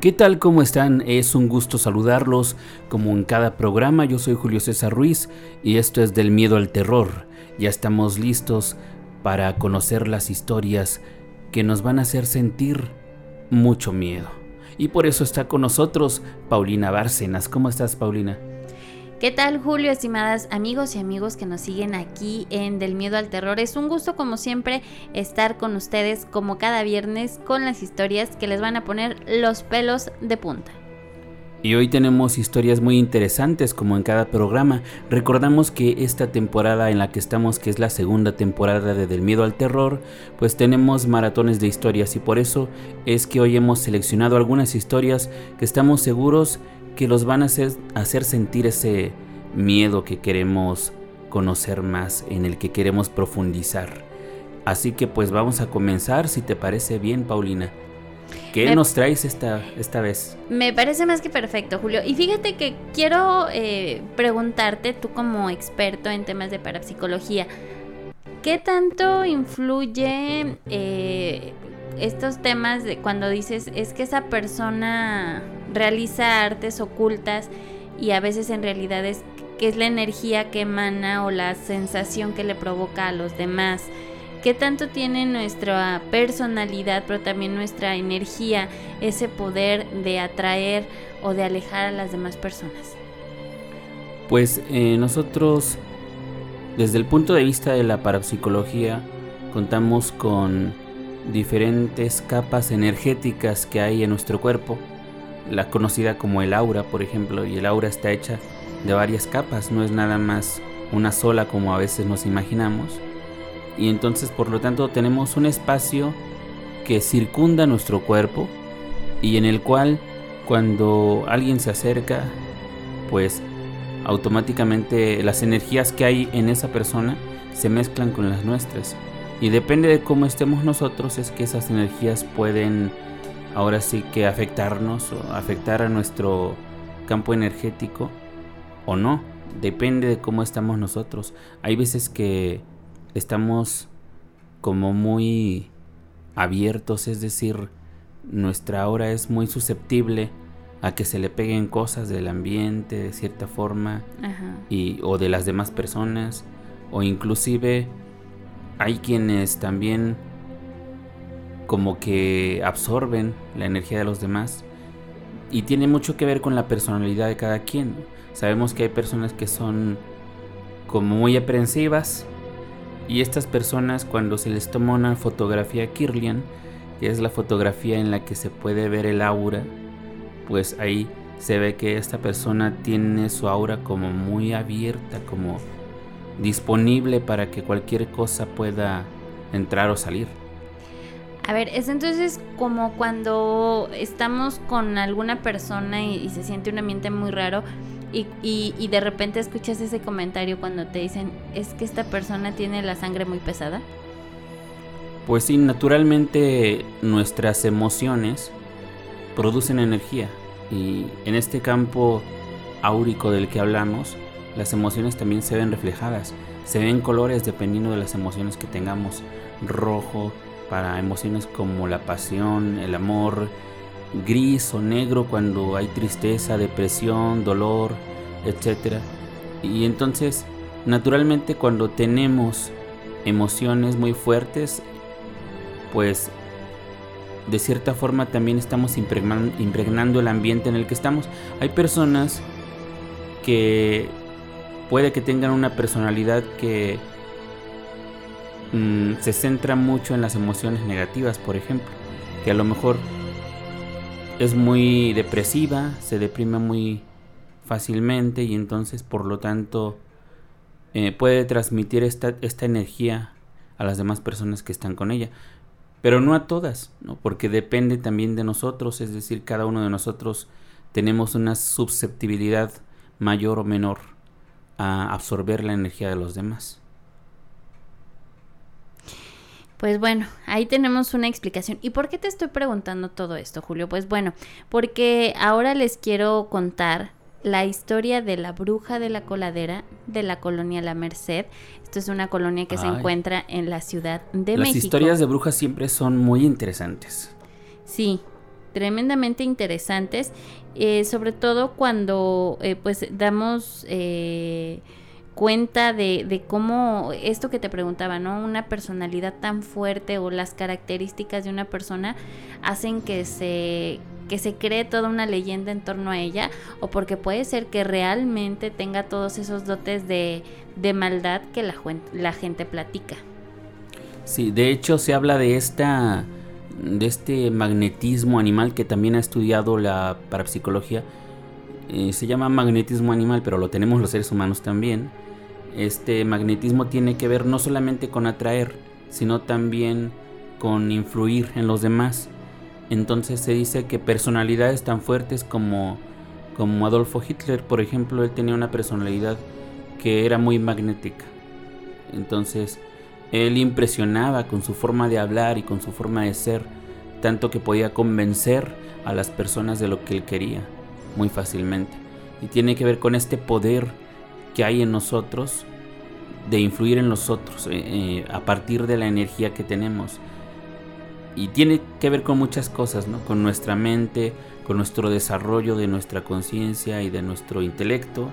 ¿Qué tal? ¿Cómo están? Es un gusto saludarlos como en cada programa. Yo soy Julio César Ruiz y esto es del miedo al terror. Ya estamos listos para conocer las historias que nos van a hacer sentir mucho miedo. Y por eso está con nosotros Paulina Bárcenas. ¿Cómo estás, Paulina? ¿Qué tal Julio, estimadas amigos y amigos que nos siguen aquí en Del Miedo al Terror? Es un gusto como siempre estar con ustedes como cada viernes con las historias que les van a poner los pelos de punta. Y hoy tenemos historias muy interesantes como en cada programa. Recordamos que esta temporada en la que estamos, que es la segunda temporada de Del Miedo al Terror, pues tenemos maratones de historias y por eso es que hoy hemos seleccionado algunas historias que estamos seguros que los van a hacer, hacer sentir ese miedo que queremos conocer más, en el que queremos profundizar. Así que pues vamos a comenzar, si te parece bien, Paulina. ¿Qué nos traes esta, esta vez? Me parece más que perfecto, Julio. Y fíjate que quiero eh, preguntarte, tú como experto en temas de parapsicología, ¿qué tanto influye eh, estos temas de cuando dices es que esa persona realiza artes ocultas y a veces en realidad es que es la energía que emana o la sensación que le provoca a los demás. ¿Qué tanto tiene nuestra personalidad, pero también nuestra energía, ese poder de atraer o de alejar a las demás personas? Pues eh, nosotros, desde el punto de vista de la parapsicología, contamos con diferentes capas energéticas que hay en nuestro cuerpo, la conocida como el aura, por ejemplo, y el aura está hecha de varias capas, no es nada más una sola como a veces nos imaginamos. Y entonces, por lo tanto, tenemos un espacio que circunda nuestro cuerpo y en el cual cuando alguien se acerca, pues automáticamente las energías que hay en esa persona se mezclan con las nuestras. Y depende de cómo estemos nosotros es que esas energías pueden ahora sí que afectarnos o afectar a nuestro campo energético o no. Depende de cómo estamos nosotros. Hay veces que estamos como muy abiertos, es decir, nuestra aura es muy susceptible a que se le peguen cosas del ambiente de cierta forma y o de las demás personas o inclusive hay quienes también como que absorben la energía de los demás y tiene mucho que ver con la personalidad de cada quien. Sabemos que hay personas que son como muy aprensivas y estas personas cuando se les toma una fotografía Kirlian, que es la fotografía en la que se puede ver el aura, pues ahí se ve que esta persona tiene su aura como muy abierta, como disponible para que cualquier cosa pueda entrar o salir. A ver, es entonces como cuando estamos con alguna persona y, se siente un ambiente muy raro y, y, de repente escuchas ese comentario cuando te dicen, es que esta persona tiene la sangre muy pesada. Pues sí, naturalmente nuestras emociones producen energía y en este campo áurico del que hablamos, las emociones también se ven reflejadas. Se ven colores dependiendo de las emociones que tengamos. Rojo para emociones como la pasión, el amor. Gris o negro cuando hay tristeza, depresión, dolor, etc. Y entonces, naturalmente cuando tenemos emociones muy fuertes, pues de cierta forma también estamos impregnando, el ambiente en el que estamos. Hay personas que puede que tengan una personalidad que mm, se centra mucho en las emociones negativas, por ejemplo, que a lo mejor es muy depresiva, se deprime muy fácilmente y entonces por lo tanto eh, puede transmitir esta, esta energía a las demás personas que están con ella. Pero no a todas, ¿no? porque depende también de nosotros, es decir, cada uno de nosotros tenemos una susceptibilidad mayor o menor a absorber la energía de los demás. Pues bueno, ahí tenemos una explicación. ¿Y por qué te estoy preguntando todo esto, Julio? Pues bueno, porque ahora les quiero contar la historia de la bruja de la coladera de la colonia La Merced. Esto es una colonia que se encuentra en la Ciudad de México. Las historias de brujas siempre son muy interesantes. Sí, tremendamente interesantes, eh, sobre todo cuando eh, pues damos eh, cuenta de, cómo esto que te preguntaba, ¿no? Una personalidad tan fuerte o las características de una persona hacen que se que se cree toda una leyenda en torno a ella o porque puede ser que realmente tenga todos esos dotes de, de maldad que la, la gente platica. Sí, de hecho se habla de esta de este magnetismo animal que también ha estudiado la parapsicología. Eh, se llama magnetismo animal, pero lo tenemos los seres humanos también. Este magnetismo tiene que ver no solamente con atraer, sino también con influir en los demás. Entonces se dice que personalidades tan fuertes como, como Adolfo Hitler, por ejemplo, él tenía una personalidad que era muy magnética. Entonces, él impresionaba con su forma de hablar y con su forma de ser, tanto que podía convencer a las personas de lo que él quería muy fácilmente. Y tiene que ver con este poder que hay en nosotros de influir en los otros eh, eh, a partir de la energía que tenemos. Y tiene que ver con muchas cosas, ¿no? Con nuestra mente, con nuestro desarrollo de nuestra conciencia y de nuestro intelecto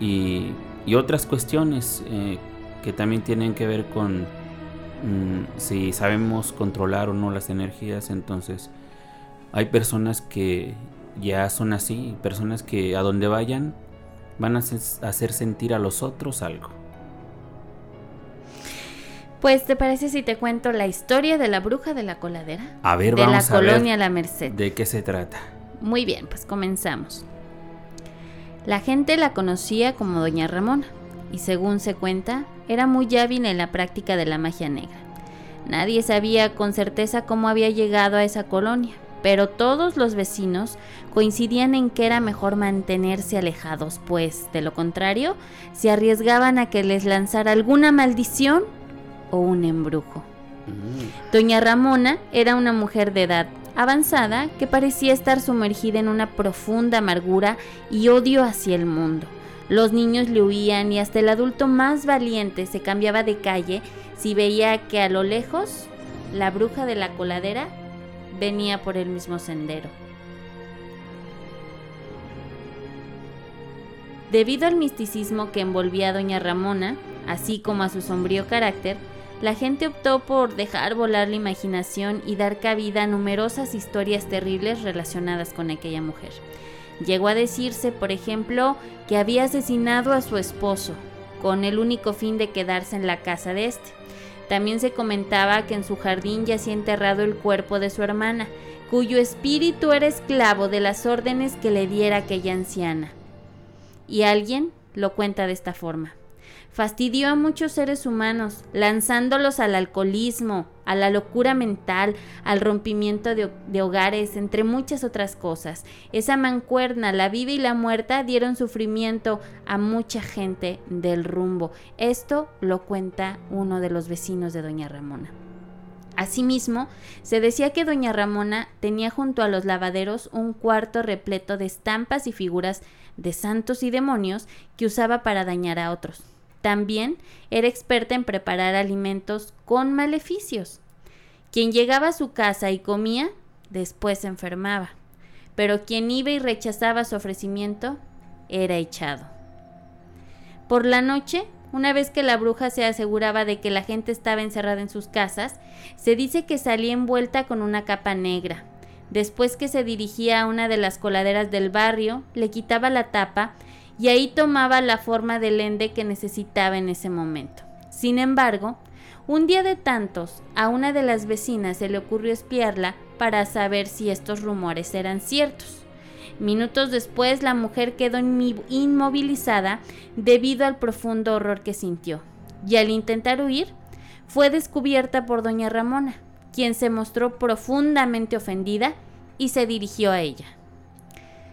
y, otras cuestiones eh, que también tienen que ver con mm, si sabemos controlar o no las energías. Entonces, hay personas que ya son así, personas que a donde vayan van a hacer sentir a los otros algo. Pues, ¿te parece si te cuento la historia de la bruja de la coladera? A ver, de vamos la colonia La Merced. ¿De qué se trata? Muy bien, pues comenzamos. La gente la conocía como Doña Ramona y según se cuenta, era muy hábil en la práctica de la magia negra. Nadie sabía con certeza cómo había llegado a esa colonia, pero todos los vecinos coincidían en que era mejor mantenerse alejados, pues, de lo contrario, se arriesgaban a que les lanzara alguna maldición o un embrujo. Mm. Doña Ramona era una mujer de edad avanzada que parecía estar sumergida en una profunda amargura y odio hacia el mundo. Los niños le huían y hasta el adulto más valiente se cambiaba de calle si veía que a lo lejos la bruja de la coladera venía por el mismo sendero. Debido al misticismo que envolvía a doña Ramona, así como a su sombrío carácter, la gente optó por dejar volar la imaginación y dar cabida a numerosas historias terribles relacionadas con aquella mujer. Llegó a decirse, por ejemplo, que había asesinado a su esposo, con el único fin de quedarse en la casa de este. También se comentaba que en su jardín yacía enterrado el cuerpo de su hermana, cuyo espíritu era esclavo de las órdenes que le diera aquella anciana. Y alguien lo cuenta de esta forma fastidió a muchos seres humanos, lanzándolos al alcoholismo, a la locura mental, al rompimiento de, hogares, entre muchas otras cosas. Esa mancuerna, la viva y la muerta, dieron sufrimiento a mucha gente del rumbo. Esto lo cuenta uno de los vecinos de Doña Ramona. Asimismo, se decía que doña Ramona tenía junto a los lavaderos un cuarto repleto de estampas y figuras de santos y demonios que usaba para dañar a otros. También era experta en preparar alimentos con maleficios. Quien llegaba a su casa y comía, después se enfermaba. Pero quien iba y rechazaba su ofrecimiento, era echado. Por la noche, una vez que la bruja se aseguraba de que la gente estaba encerrada en sus casas, se dice que salía envuelta con una capa negra. Después que se dirigía a una de las coladeras del barrio, le quitaba la tapa y ahí tomaba la forma del ende que necesitaba en ese momento. Sin embargo, un día de tantos, a una de las vecinas se le ocurrió espiarla para saber si estos rumores eran ciertos. Minutos después, la mujer quedó inmovilizada debido al profundo horror que sintió, y al intentar huir, fue descubierta por doña Ramona, quien se mostró profundamente ofendida y se dirigió a ella.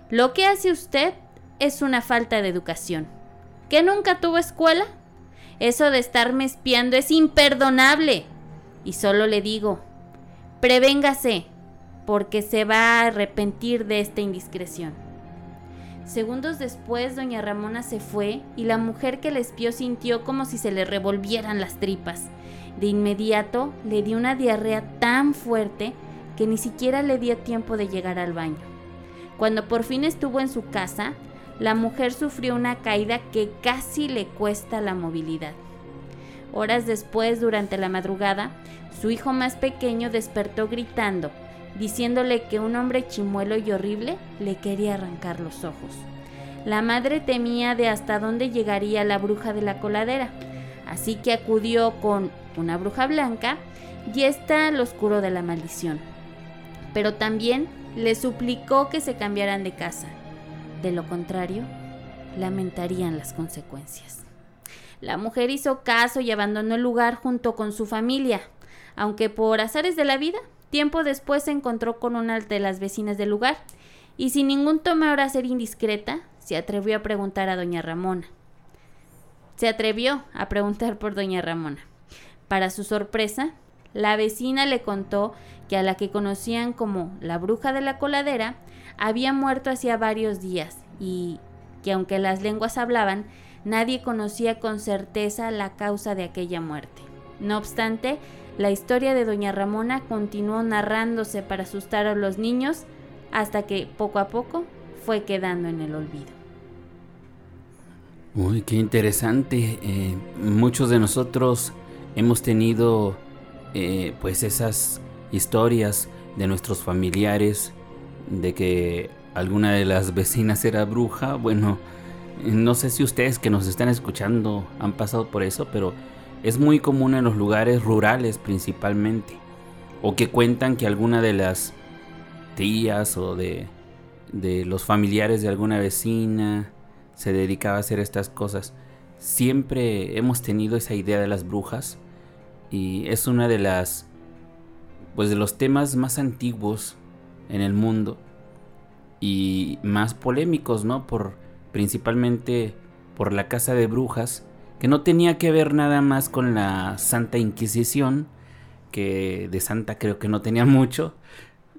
Lo que hace usted es una falta de educación. ¿Que nunca tuvo escuela? Eso de estarme espiando es imperdonable. Y solo le digo, prevéngase, porque se va a arrepentir de esta indiscreción. Segundos después, doña Ramona se fue y la mujer que le espió sintió como si se le revolvieran las tripas. De inmediato le dio una diarrea tan fuerte que ni siquiera le dio tiempo de llegar al baño. Cuando por fin estuvo en su casa, la mujer sufrió una caída que casi le cuesta la movilidad. Horas después, durante la madrugada, su hijo más pequeño despertó gritando, diciéndole que un hombre chimuelo y horrible le quería arrancar los ojos. La madre temía de hasta dónde llegaría la bruja de la coladera, así que acudió con una bruja blanca y está al oscuro de la maldición. Pero también le suplicó que se cambiaran de casa. De lo contrario, lamentarían las consecuencias. La mujer hizo caso y abandonó el lugar junto con su familia, aunque por azares de la vida, tiempo después se encontró con una de las vecinas del lugar, y sin ningún temor a ser indiscreta, se atrevió a preguntar a doña Ramona. Se atrevió a preguntar por doña Ramona. Para su sorpresa, la vecina le contó que a la que conocían como la bruja de la coladera había muerto hacía varios días y que aunque las lenguas hablaban, nadie conocía con certeza la causa de aquella muerte. No obstante, la historia de Doña Ramona continuó narrándose para asustar a los niños hasta que poco a poco fue quedando en el olvido. Uy, qué interesante. Eh, muchos de nosotros hemos tenido eh, pues esas historias de nuestros familiares de que alguna de las vecinas era bruja. Bueno, no sé si ustedes que nos están escuchando han pasado por eso, pero es muy común en los lugares rurales principalmente. O que cuentan que alguna de las tías o de, de los familiares de alguna vecina se dedicaba a hacer estas cosas. Siempre hemos tenido esa idea de las brujas y es una de las pues de los temas más antiguos en el mundo y más polémicos, ¿no? Por principalmente por la casa de brujas, que no tenía que ver nada más con la Santa Inquisición, que de santa creo que no tenía mucho,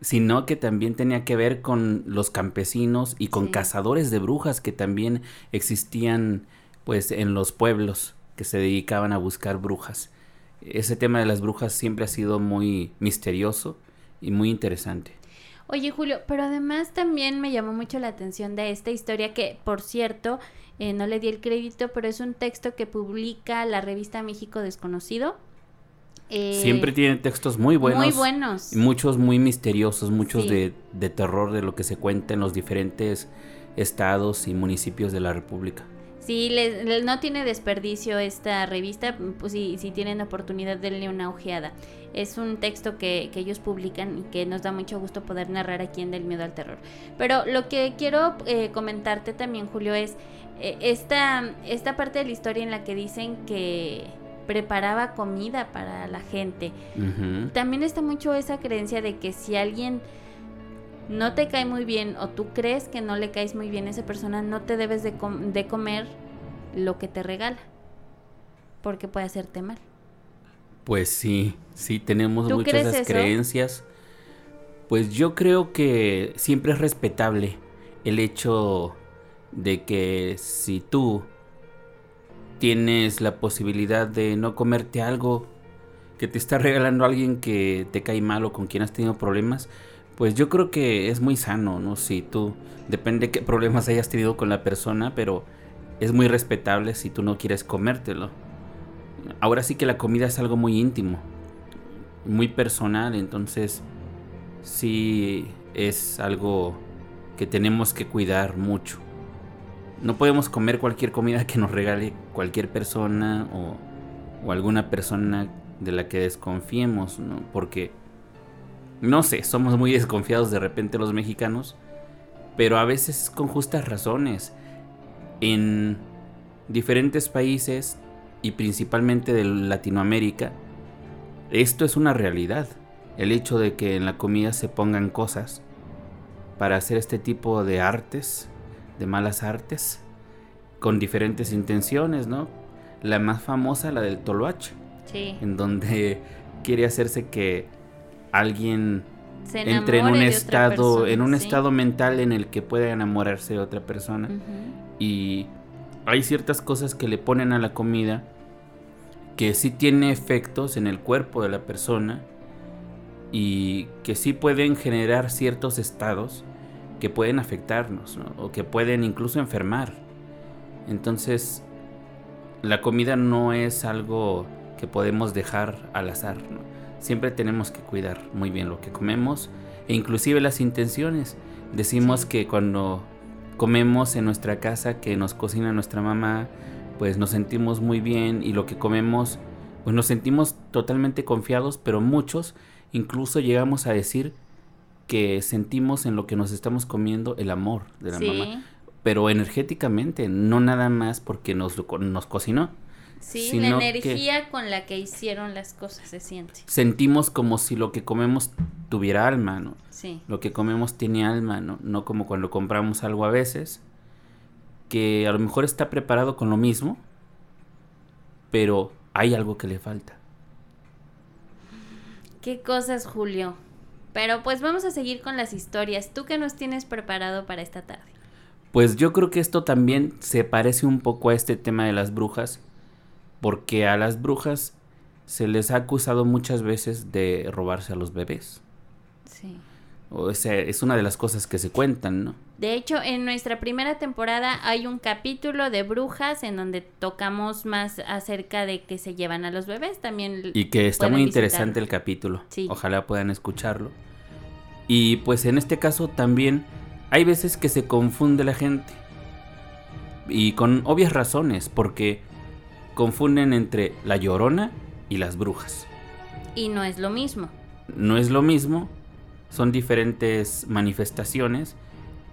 sino que también tenía que ver con los campesinos y con cazadores de brujas que también existían pues en los pueblos que se dedicaban a buscar brujas ese tema de las brujas siempre ha sido muy misterioso y muy interesante. Oye Julio, pero además también me llamó mucho la atención de esta historia que, por cierto, eh, no le di el crédito, pero es un texto que publica la revista México Desconocido. Eh, siempre tiene textos muy buenos. Muy buenos. Muchos muy misteriosos, muchos de, de terror de lo que se cuenta en los diferentes estados y municipios de la República. Sí, no tiene desperdicio esta revista, pues si, si tienen oportunidad denle una ojeada. Es un texto que, ellos publican y que nos da mucho gusto poder narrar aquí en Del Miedo al Terror. Pero lo que quiero eh, comentarte también, Julio, es eh, esta, esta parte de la historia en la que dicen que preparaba comida para la gente. También está mucho esa creencia de que si alguien no te cae muy bien o tú crees que no le caes muy bien a esa persona, no te debes de, comer lo que te regala, porque puede hacerte mal. Pues sí, sí, tenemos muchas esas creencias. Pues yo creo que siempre es respetable el hecho de que si tú tienes la posibilidad de no comerte algo que te está regalando alguien que te cae mal o con quien has tenido problemas, pues yo creo que es muy sano, ¿no? Si tú, depende qué problemas hayas tenido con la persona, pero es muy respetable si tú no quieres comértelo. Ahora sí que la comida es algo muy íntimo, muy personal, entonces sí es algo que tenemos que cuidar mucho. No podemos comer cualquier comida que nos regale cualquier persona o, alguna persona de la que desconfiemos, ¿no? Porque no sé, somos muy desconfiados de repente los mexicanos, pero a veces con justas razones. En diferentes países y principalmente de Latinoamérica, esto es una realidad. El hecho de que en la comida se pongan cosas para hacer este tipo de artes, de malas artes, con diferentes intenciones, ¿no? La más famosa, la del toloache, sí. en donde quiere hacerse que alguien entre en un estado en un estado mental en el que pueda enamorarse de otra persona y hay ciertas cosas que le ponen a la comida que sí tiene efectos en el cuerpo de la persona y que sí pueden generar ciertos estados que pueden afectarnos o que pueden incluso enfermar. Entonces, la comida no es algo que podemos dejar al azar. Siempre tenemos que cuidar muy bien lo que comemos e inclusive las intenciones. Decimos que cuando comemos en nuestra casa, que nos cocina nuestra mamá, pues nos sentimos muy bien y lo que comemos, pues nos sentimos totalmente confiados, pero muchos incluso llegamos a decir que sentimos en lo que nos estamos comiendo el amor de la mamá, pero energéticamente, no nada más porque nos, nos cocinó. Sí, la energía con la que hicieron las cosas se siente. Sentimos como si lo que comemos tuviera alma, ¿no? Sí. Lo que comemos tiene alma, ¿no? No como cuando compramos algo a veces, que a lo mejor está preparado con lo mismo, pero hay algo que le falta. Qué cosas, Julio. Pero pues vamos a seguir con las historias. ¿Tú qué nos tienes preparado para esta tarde? Pues yo creo que esto también se parece un poco a este tema de las brujas, porque a las brujas se les ha acusado muchas veces de robarse a los bebés. Sí. O sea, es una de las cosas que se cuentan, ¿no? De hecho, en nuestra primera temporada hay un capítulo de brujas en donde tocamos más acerca de que se llevan a los bebés también. Y que está muy interesante el capítulo. Sí. Ojalá puedan escucharlo. Y pues en este caso también hay veces que se confunde la gente. Y con obvias razones, porque confunden entre la llorona y las brujas. Y no es lo mismo. No es lo mismo, son diferentes manifestaciones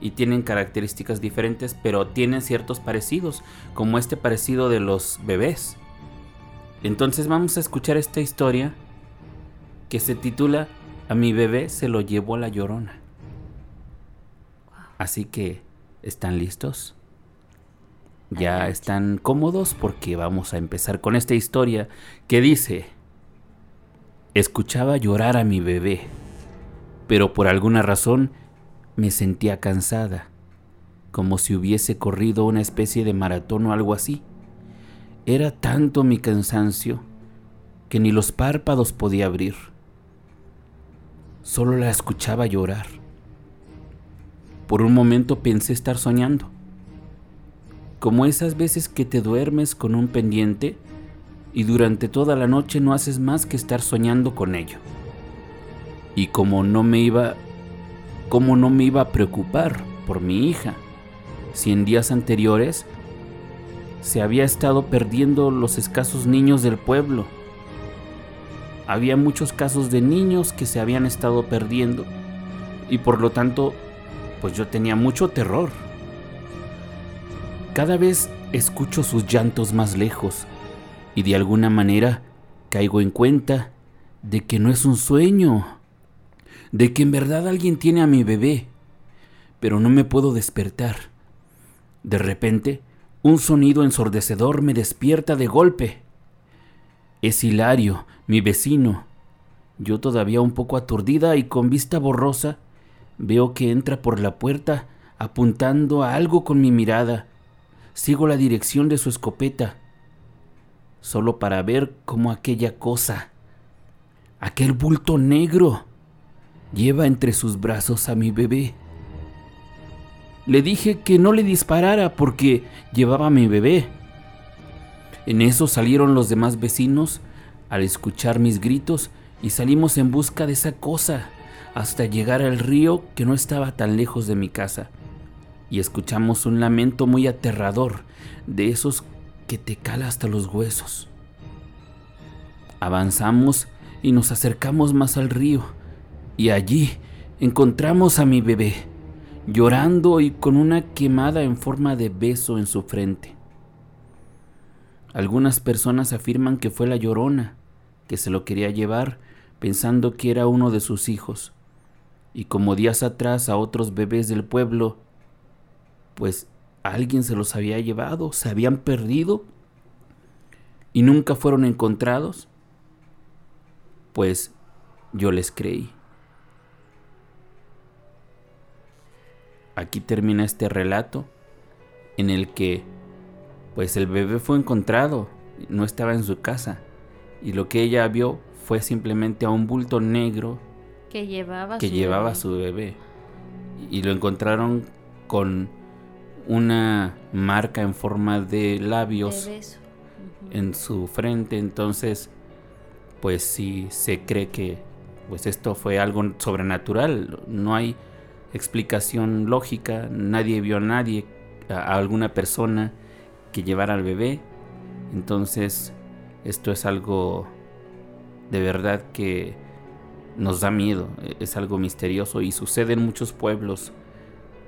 y tienen características diferentes, pero tienen ciertos parecidos, como este parecido de los bebés. Entonces vamos a escuchar esta historia que se titula A mi bebé se lo llevó la llorona. Así que, ¿están listos? Ya están cómodos porque vamos a empezar con esta historia que dice, escuchaba llorar a mi bebé, pero por alguna razón me sentía cansada, como si hubiese corrido una especie de maratón o algo así. Era tanto mi cansancio que ni los párpados podía abrir. Solo la escuchaba llorar. Por un momento pensé estar soñando como esas veces que te duermes con un pendiente y durante toda la noche no haces más que estar soñando con ello. Y como no me iba como no me iba a preocupar por mi hija, si en días anteriores se había estado perdiendo los escasos niños del pueblo. Había muchos casos de niños que se habían estado perdiendo y por lo tanto, pues yo tenía mucho terror. Cada vez escucho sus llantos más lejos y de alguna manera caigo en cuenta de que no es un sueño, de que en verdad alguien tiene a mi bebé, pero no me puedo despertar. De repente, un sonido ensordecedor me despierta de golpe. Es Hilario, mi vecino. Yo todavía un poco aturdida y con vista borrosa, veo que entra por la puerta apuntando a algo con mi mirada Sigo la dirección de su escopeta, solo para ver cómo aquella cosa, aquel bulto negro, lleva entre sus brazos a mi bebé. Le dije que no le disparara porque llevaba a mi bebé. En eso salieron los demás vecinos al escuchar mis gritos y salimos en busca de esa cosa hasta llegar al río que no estaba tan lejos de mi casa y escuchamos un lamento muy aterrador, de esos que te cala hasta los huesos. Avanzamos y nos acercamos más al río, y allí encontramos a mi bebé, llorando y con una quemada en forma de beso en su frente. Algunas personas afirman que fue la llorona, que se lo quería llevar pensando que era uno de sus hijos, y como días atrás a otros bebés del pueblo pues alguien se los había llevado, se habían perdido y nunca fueron encontrados, pues yo les creí. Aquí termina este relato en el que pues el bebé fue encontrado, no estaba en su casa y lo que ella vio fue simplemente a un bulto negro que llevaba, que su, llevaba bebé. su bebé. Y lo encontraron con una marca en forma de labios de en su frente. Entonces, pues sí se cree que pues esto fue algo sobrenatural. No hay explicación lógica. Nadie vio a nadie, a, a alguna persona que llevara al bebé. Entonces, esto es algo de verdad que nos da miedo. e- Es algo misterioso y sucede en muchos pueblos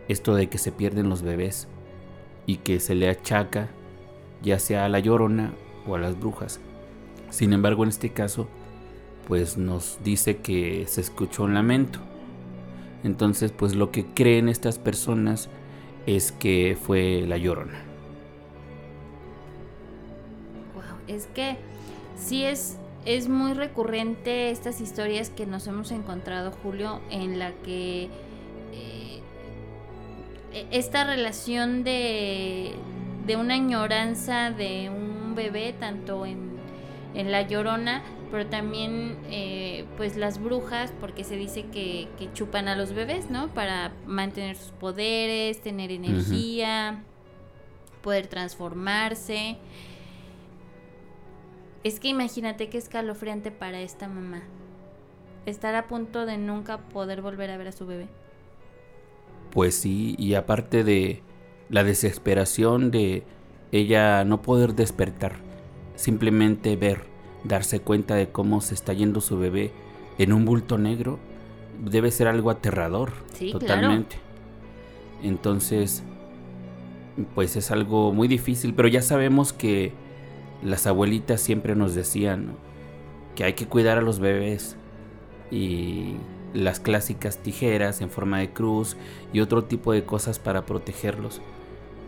esto de que se pierden los bebés y que se le achaca ya sea a la llorona o a las brujas. Sin embargo, en este caso, pues nos dice que se escuchó un lamento. Entonces, pues lo que creen estas personas es que fue la llorona. Wow, es que sí es, es muy recurrente estas historias que nos hemos encontrado, Julio, en la que esta relación de, de una añoranza de un bebé, tanto en, en La Llorona, pero también eh, pues las brujas, porque se dice que, que chupan a los bebés, ¿no? Para mantener sus poderes, tener energía, poder transformarse. Es que imagínate qué escalofriante para esta mamá. Estar a punto de nunca poder volver a ver a su bebé. Pues sí, y aparte de la desesperación de ella no poder despertar, simplemente ver, darse cuenta de cómo se está yendo su bebé en un bulto negro, debe ser algo aterrador, Sí, claro. totalmente. Entonces, pues es algo muy difícil, pero ya sabemos que las abuelitas siempre nos decían que hay que cuidar a los bebés y las clásicas tijeras en forma de cruz y otro tipo de cosas para protegerlos.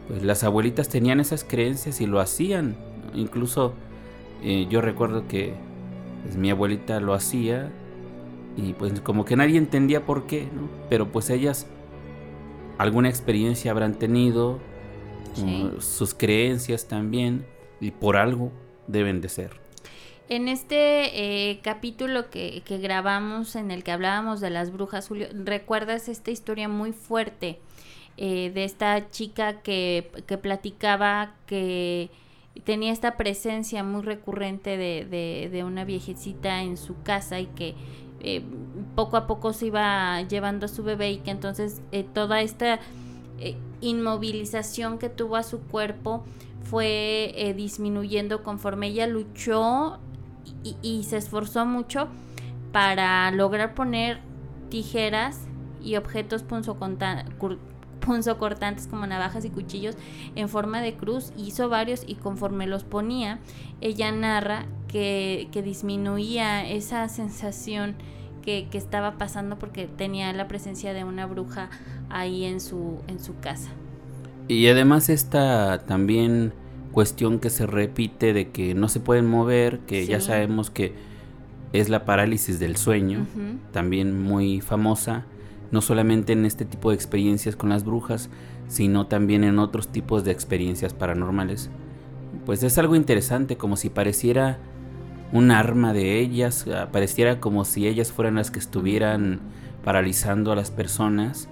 Pues las abuelitas tenían esas creencias y lo hacían. Incluso eh, yo recuerdo que pues, mi abuelita lo hacía y pues como que nadie entendía por qué, ¿no? Pero pues ellas alguna experiencia habrán tenido, Sí. uh, sus creencias también y por algo deben de ser. En este eh, capítulo que, que grabamos en el que hablábamos de las brujas, Julio, ¿recuerdas esta historia muy fuerte eh, de esta chica que, que platicaba que tenía esta presencia muy recurrente de, de- de una viejecita en su casa y que eh, poco a poco se iba llevando a su bebé y que entonces toda esta inmovilización que tuvo a su cuerpo fue disminuyendo conforme ella luchó y, y se esforzó mucho para lograr poner tijeras y objetos punzocortantes como navajas y cuchillos en forma de cruz. Hizo varios y conforme los ponía, ella narra que, que disminuía esa sensación que, que estaba pasando porque tenía la presencia de una bruja ahí en su, en su casa. Y además esta también cuestión que se repite de que no se pueden mover, que ya sabemos que es la parálisis del sueño, también muy famosa, no solamente en este tipo de experiencias con las brujas, sino también en otros tipos de experiencias paranormales. Pues es algo interesante, como si pareciera un arma de ellas, ah, pareciera como si ellas fueran las que estuvieran paralizando a las personas.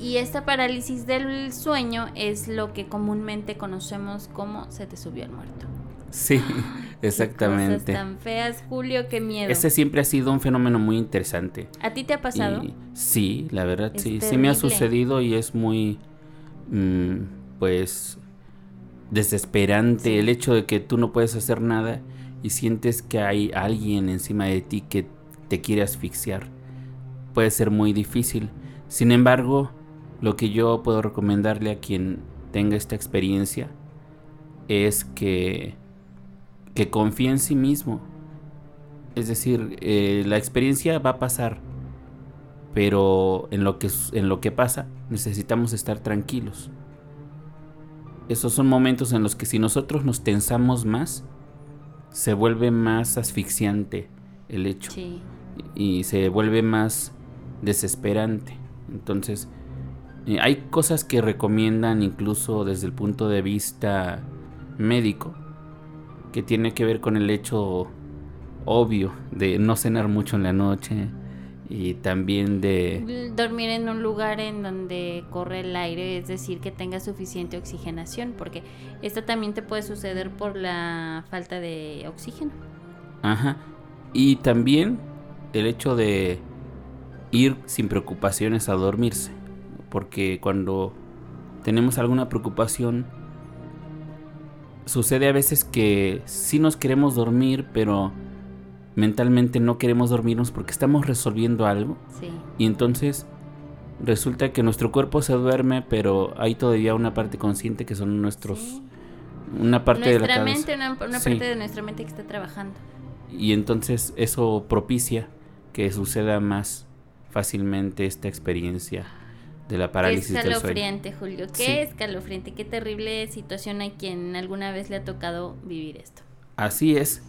Y esta parálisis del sueño es lo que comúnmente conocemos como se te subió el muerto. Sí, Qué exactamente. Cosas tan feas, Julio, qué miedo. Ese siempre ha sido un fenómeno muy interesante. ¿A ti te ha pasado? Y sí, la verdad, Es sí, sí me ha sucedido y es muy, mm, pues, desesperante Sí. el hecho de que tú no puedes hacer nada y sientes que hay alguien encima de ti que te quiere asfixiar. Puede ser muy difícil. Sin embargo, lo que yo puedo recomendarle a quien tenga esta experiencia es que, que confíe en sí mismo. Es decir, eh, la experiencia va a pasar, pero en lo que, en lo que pasa necesitamos estar tranquilos. Esos son momentos en los que si nosotros nos tensamos más, se vuelve más asfixiante el hecho Sí. y se vuelve más desesperante. Entonces, eh, hay cosas que recomiendan incluso desde el punto de vista médico, que tiene que ver con el hecho obvio de no cenar mucho en la noche y también de... Dormir en un lugar en donde corre el aire, es decir, que tenga suficiente oxigenación, porque esto también te puede suceder por la falta de oxígeno. Ajá. Y también el hecho de ir sin preocupaciones a dormirse, porque cuando tenemos alguna preocupación, sucede a veces que sí nos queremos dormir, pero mentalmente no queremos dormirnos porque estamos resolviendo algo. Y entonces resulta que nuestro cuerpo se duerme, pero hay todavía una parte consciente que son nuestros... Una parte de la cabeza. mente, una, parte de nuestra mente que está trabajando. Y entonces eso propicia que suceda más fácilmente esta experiencia de la parálisis Qué escalofriante, Julio. Qué escalofriante, qué terrible situación hay quien alguna vez le ha tocado vivir esto. Así es.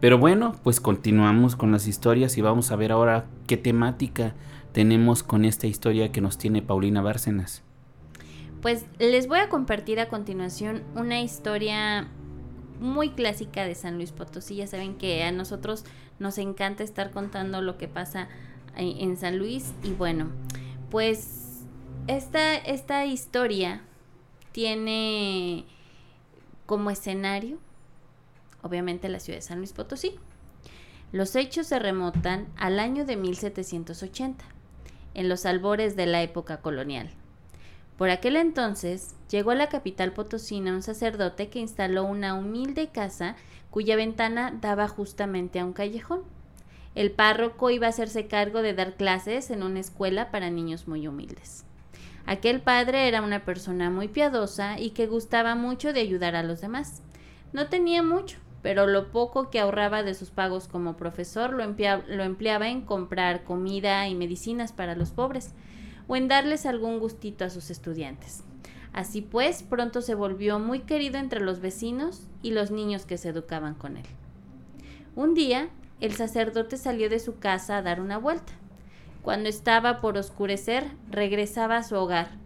Pero bueno, pues continuamos con las historias y vamos a ver ahora qué temática tenemos con esta historia que nos tiene Paulina Bárcenas. Pues les voy a compartir a continuación una historia muy clásica de San Luis Potosí. Ya saben que a nosotros nos encanta estar contando lo que pasa en San Luis. Y bueno, pues esta, esta historia tiene como escenario obviamente la ciudad de San Luis Potosí. Los hechos se remontan al año de 1780, en los albores de la época colonial. Por aquel entonces llegó a la capital potosina un sacerdote que instaló una humilde casa cuya ventana daba justamente a un callejón. El párroco iba a hacerse cargo de dar clases en una escuela para niños muy humildes. Aquel padre era una persona muy piadosa y que gustaba mucho de ayudar a los demás. No tenía mucho, pero lo poco que ahorraba de sus pagos como profesor lo, empleaba en comprar comida y medicinas para los pobres o en darles algún gustito a sus estudiantes. Así pues, pronto se volvió muy querido entre los vecinos y los niños que se educaban con él. Un día, el sacerdote salió de su casa a dar una vuelta. Cuando estaba por oscurecer, regresaba a su hogar,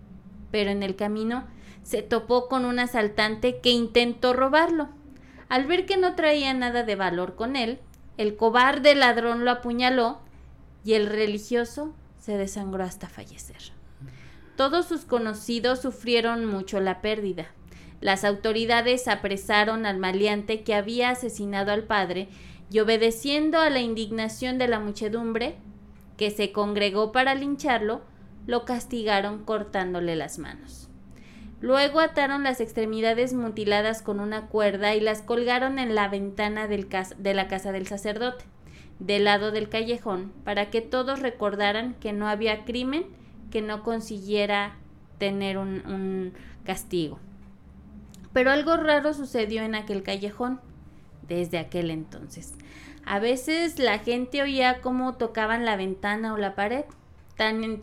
pero en el camino se topó con un asaltante que intentó robarlo. Al ver que no traía nada de valor con él, el cobarde ladrón lo apuñaló y el religioso se desangró hasta fallecer. Todos sus conocidos sufrieron mucho la pérdida. Las autoridades apresaron al maleante que había asesinado al padre y obedeciendo a la indignación de la muchedumbre, que se congregó para lincharlo, lo castigaron cortándole las manos. Luego ataron las extremidades mutiladas con una cuerda y las colgaron en la ventana del de la casa del sacerdote, del lado del callejón, para que todos recordaran que no había crimen que no consiguiera tener un, un castigo. Pero algo raro sucedió en aquel callejón desde aquel entonces. A veces la gente oía cómo tocaban la ventana o la pared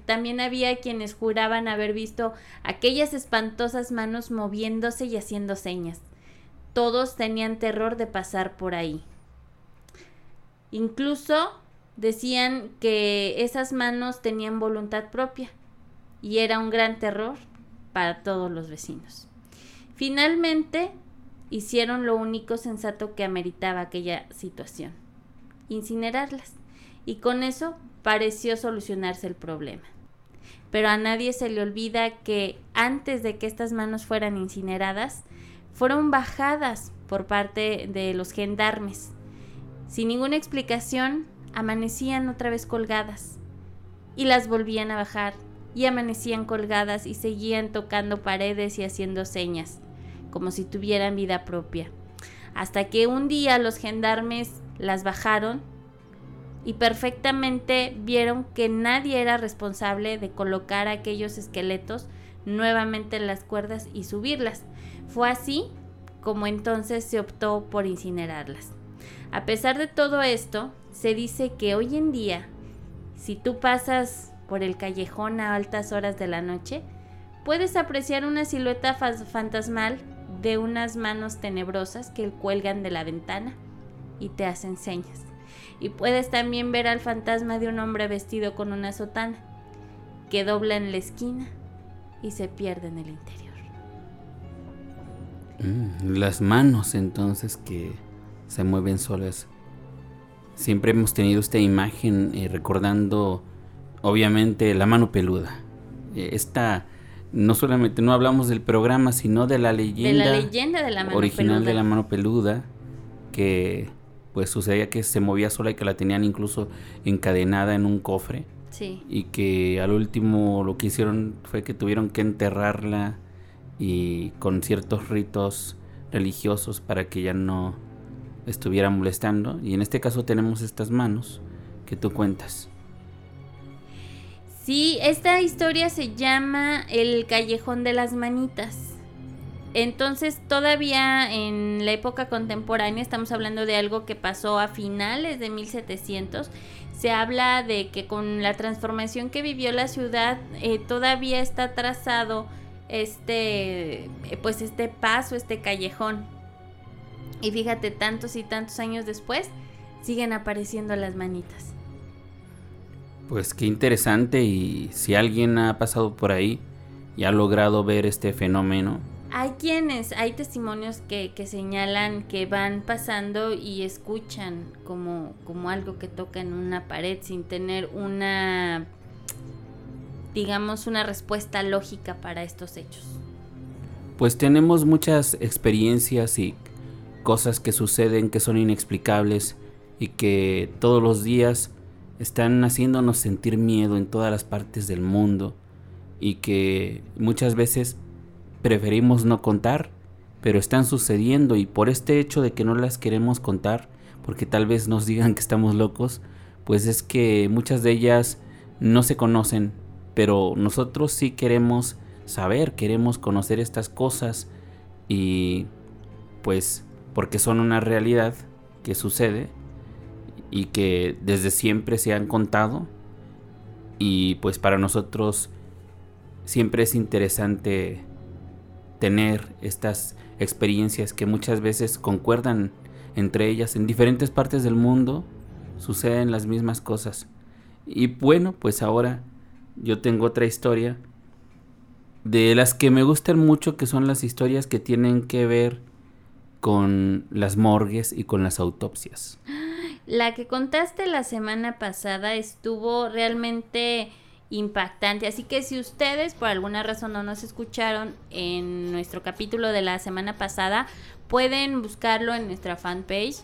también había quienes juraban haber visto aquellas espantosas manos moviéndose y haciendo señas. Todos tenían terror de pasar por ahí. Incluso decían que esas manos tenían voluntad propia y era un gran terror para todos los vecinos. Finalmente hicieron lo único sensato que ameritaba aquella situación, incinerarlas. Y con eso pareció solucionarse el problema. Pero a nadie se le olvida que antes de que estas manos fueran incineradas, fueron bajadas por parte de los gendarmes. Sin ninguna explicación, amanecían otra vez colgadas y las volvían a bajar y amanecían colgadas y seguían tocando paredes y haciendo señas, como si tuvieran vida propia. Hasta que un día los gendarmes las bajaron y perfectamente vieron que nadie era responsable de colocar aquellos esqueletos nuevamente en las cuerdas y subirlas. Fue así como entonces se optó por incinerarlas. A pesar de todo esto, se dice que hoy en día, si tú pasas por el callejón a altas horas de la noche, puedes apreciar una silueta fantasmal de unas manos tenebrosas que cuelgan de la ventana y te hacen señas y puedes también ver al fantasma de un hombre vestido con una sotana, que dobla en la esquina y se pierde en el interior. Mm, las manos entonces que se mueven solas. siempre hemos tenido esta imagen eh, recordando, obviamente, la mano peluda. Eh, esta, no solamente no hablamos del programa, sino de la leyenda, de la leyenda de la mano original peluda. de la mano peluda, que pues sucedía que se movía sola y que la tenían incluso encadenada en un cofre Sí. y que al último lo que hicieron fue que tuvieron que enterrarla y con ciertos ritos religiosos para que ya no estuviera molestando y en este caso tenemos estas manos que tú cuentas. Sí, esta historia se llama El Callejón de las Manitas. Entonces, todavía en la época contemporánea, estamos hablando de algo que pasó a finales de 1700, se habla de que con la transformación que vivió la ciudad, eh, todavía está trazado este, eh, pues este paso, este callejón. Y fíjate, tantos y tantos años después, siguen apareciendo las manitas. Pues qué interesante y si alguien ha pasado por ahí y ha logrado ver este fenómeno, Hay quienes, hay testimonios que, que señalan que van pasando y escuchan como, como algo que toca en una pared sin tener una, digamos, una respuesta lógica para estos hechos. pues tenemos muchas experiencias y cosas que suceden que son inexplicables y que todos los días están haciéndonos sentir miedo en todas las partes del mundo y que muchas veces preferimos no contar, pero están sucediendo y por este hecho de que no las queremos contar, porque tal vez nos digan que estamos locos, pues es que muchas de ellas no se conocen, pero nosotros sí queremos saber, queremos conocer estas cosas y pues porque son una realidad que sucede y que desde siempre se han contado y pues para nosotros siempre es interesante tener estas experiencias que muchas veces concuerdan entre ellas en diferentes partes del mundo suceden las mismas cosas y bueno pues ahora yo tengo otra historia de las que me gustan mucho que son las historias que tienen que ver con las morgues y con las autopsias. La que contaste la semana pasada estuvo realmente impactante, así que si ustedes por alguna razón no nos escucharon en nuestro capítulo de la semana pasada, pueden buscarlo en nuestra fanpage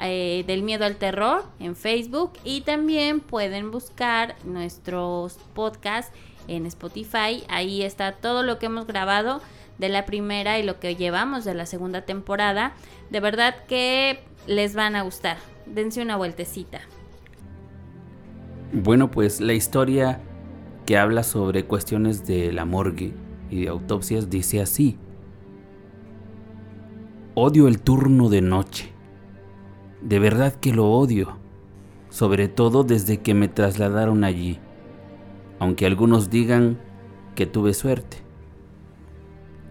eh, del miedo al terror en Facebook y también pueden buscar nuestros podcasts en Spotify. Ahí está todo lo que hemos grabado de la primera y lo que llevamos de la segunda temporada. De verdad que les van a gustar. Dense una vueltecita. Bueno, pues la historia que habla sobre cuestiones de la morgue y de autopsias dice así. Odio el turno de noche. De verdad que lo odio, sobre todo desde que me trasladaron allí, aunque algunos digan que tuve suerte.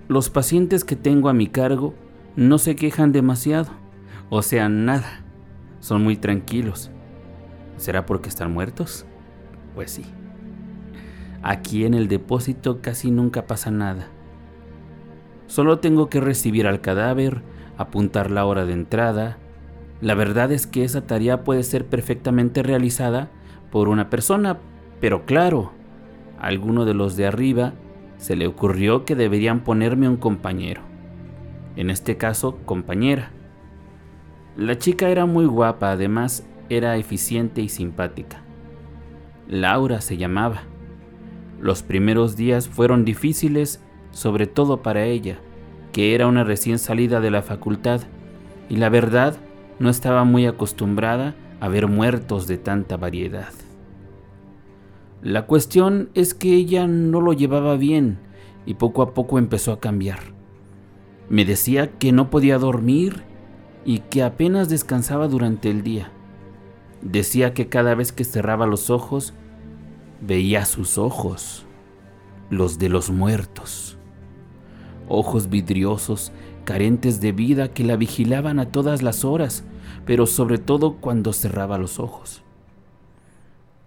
Los pacientes que tengo a mi cargo no se quejan demasiado, o sea, nada. Son muy tranquilos. ¿Será porque están muertos? Pues sí. Aquí en el depósito casi nunca pasa nada. Solo tengo que recibir al cadáver, apuntar la hora de entrada. La verdad es que esa tarea puede ser perfectamente realizada por una persona, pero claro, a alguno de los de arriba se le ocurrió que deberían ponerme un compañero. En este caso, compañera. La chica era muy guapa, además era eficiente y simpática. Laura se llamaba. Los primeros días fueron difíciles, sobre todo para ella, que era una recién salida de la facultad, y la verdad no estaba muy acostumbrada a ver muertos de tanta variedad. La cuestión es que ella no lo llevaba bien y poco a poco empezó a cambiar. Me decía que no podía dormir y que apenas descansaba durante el día. Decía que cada vez que cerraba los ojos, veía sus ojos, los de los muertos. Ojos vidriosos, carentes de vida que la vigilaban a todas las horas, pero sobre todo cuando cerraba los ojos.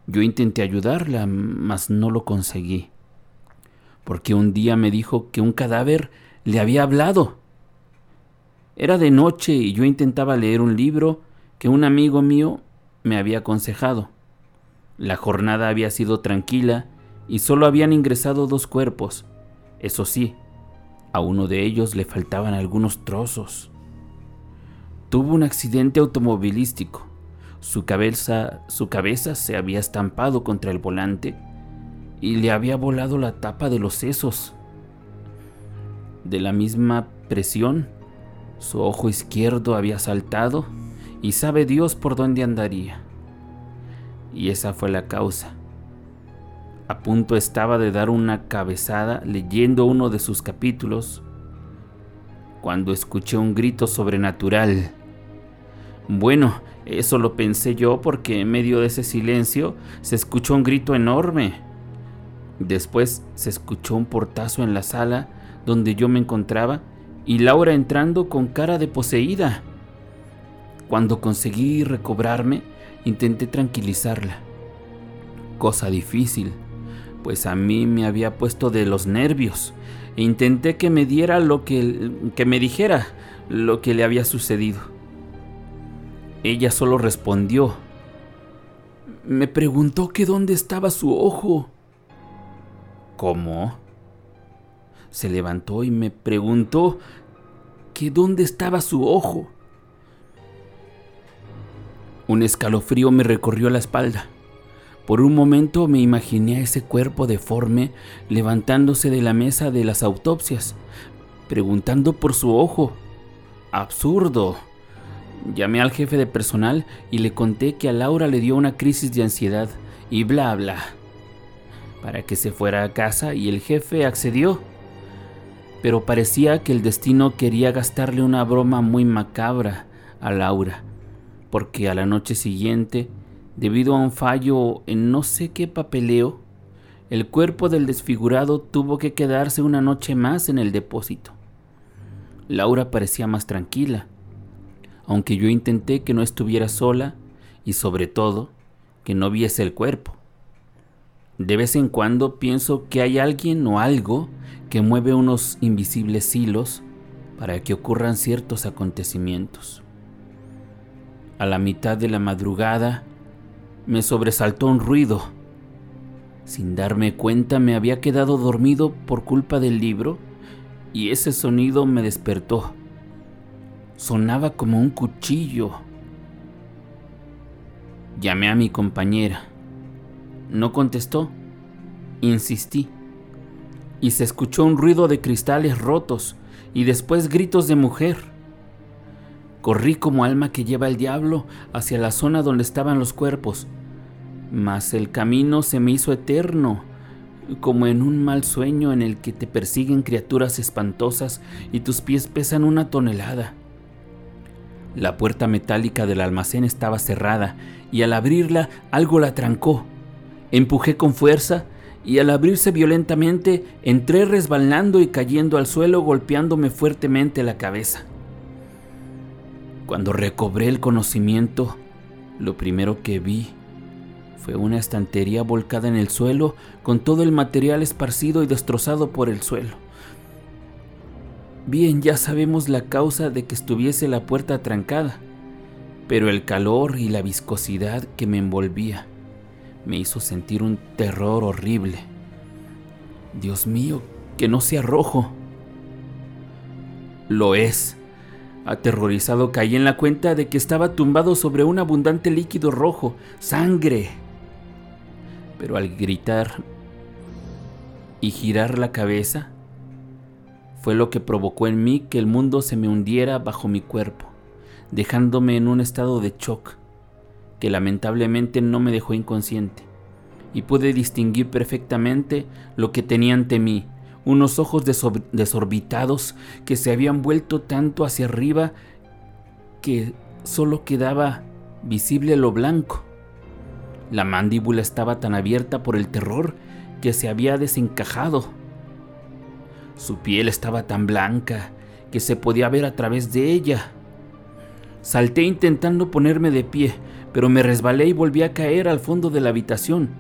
Yo intenté ayudarla, mas no lo conseguí, porque un día me dijo que un cadáver le había hablado. Era de noche y yo intentaba leer un libro que un amigo mío me había aconsejado. La jornada había sido tranquila y solo habían ingresado dos cuerpos. Eso sí, a uno de ellos le faltaban algunos trozos. Tuvo un accidente automovilístico. Su cabeza, su cabeza se había estampado contra el volante y le había volado la tapa de los sesos. De la misma presión, su ojo izquierdo había saltado y sabe Dios por dónde andaría. Y esa fue la causa. A punto estaba de dar una cabezada leyendo uno de sus capítulos cuando escuché un grito sobrenatural. Bueno, eso lo pensé yo porque en medio de ese silencio se escuchó un grito enorme. Después se escuchó un portazo en la sala donde yo me encontraba y Laura entrando con cara de poseída. Cuando conseguí recobrarme, intenté tranquilizarla. Cosa difícil, pues a mí me había puesto de los nervios e intenté que me diera lo que, que me dijera lo que le había sucedido. Ella solo respondió. Me preguntó que dónde estaba su ojo. ¿Cómo? se levantó y me preguntó que dónde estaba su ojo. Un escalofrío me recorrió la espalda. Por un momento me imaginé a ese cuerpo deforme levantándose de la mesa de las autopsias, preguntando por su ojo. Absurdo. Llamé al jefe de personal y le conté que a Laura le dio una crisis de ansiedad y bla bla. Para que se fuera a casa y el jefe accedió pero parecía que el destino quería gastarle una broma muy macabra a Laura, porque a la noche siguiente, debido a un fallo en no sé qué papeleo, el cuerpo del desfigurado tuvo que quedarse una noche más en el depósito. Laura parecía más tranquila, aunque yo intenté que no estuviera sola y sobre todo que no viese el cuerpo. De vez en cuando pienso que hay alguien o algo que mueve unos invisibles hilos para que ocurran ciertos acontecimientos. A la mitad de la madrugada me sobresaltó un ruido. Sin darme cuenta me había quedado dormido por culpa del libro y ese sonido me despertó. Sonaba como un cuchillo. Llamé a mi compañera. No contestó. Insistí y se escuchó un ruido de cristales rotos y después gritos de mujer. Corrí como alma que lleva el diablo hacia la zona donde estaban los cuerpos, mas el camino se me hizo eterno, como en un mal sueño en el que te persiguen criaturas espantosas y tus pies pesan una tonelada. La puerta metálica del almacén estaba cerrada y al abrirla algo la trancó. Empujé con fuerza y al abrirse violentamente entré resbalando y cayendo al suelo golpeándome fuertemente la cabeza. Cuando recobré el conocimiento, lo primero que vi fue una estantería volcada en el suelo con todo el material esparcido y destrozado por el suelo. Bien, ya sabemos la causa de que estuviese la puerta trancada, pero el calor y la viscosidad que me envolvía me hizo sentir un terror horrible. Dios mío, que no sea rojo. Lo es. Aterrorizado caí en la cuenta de que estaba tumbado sobre un abundante líquido rojo, sangre. Pero al gritar y girar la cabeza, fue lo que provocó en mí que el mundo se me hundiera bajo mi cuerpo, dejándome en un estado de shock que lamentablemente no me dejó inconsciente, y pude distinguir perfectamente lo que tenía ante mí, unos ojos desorbitados que se habían vuelto tanto hacia arriba que solo quedaba visible lo blanco. La mandíbula estaba tan abierta por el terror que se había desencajado. Su piel estaba tan blanca que se podía ver a través de ella. Salté intentando ponerme de pie, pero me resbalé y volví a caer al fondo de la habitación.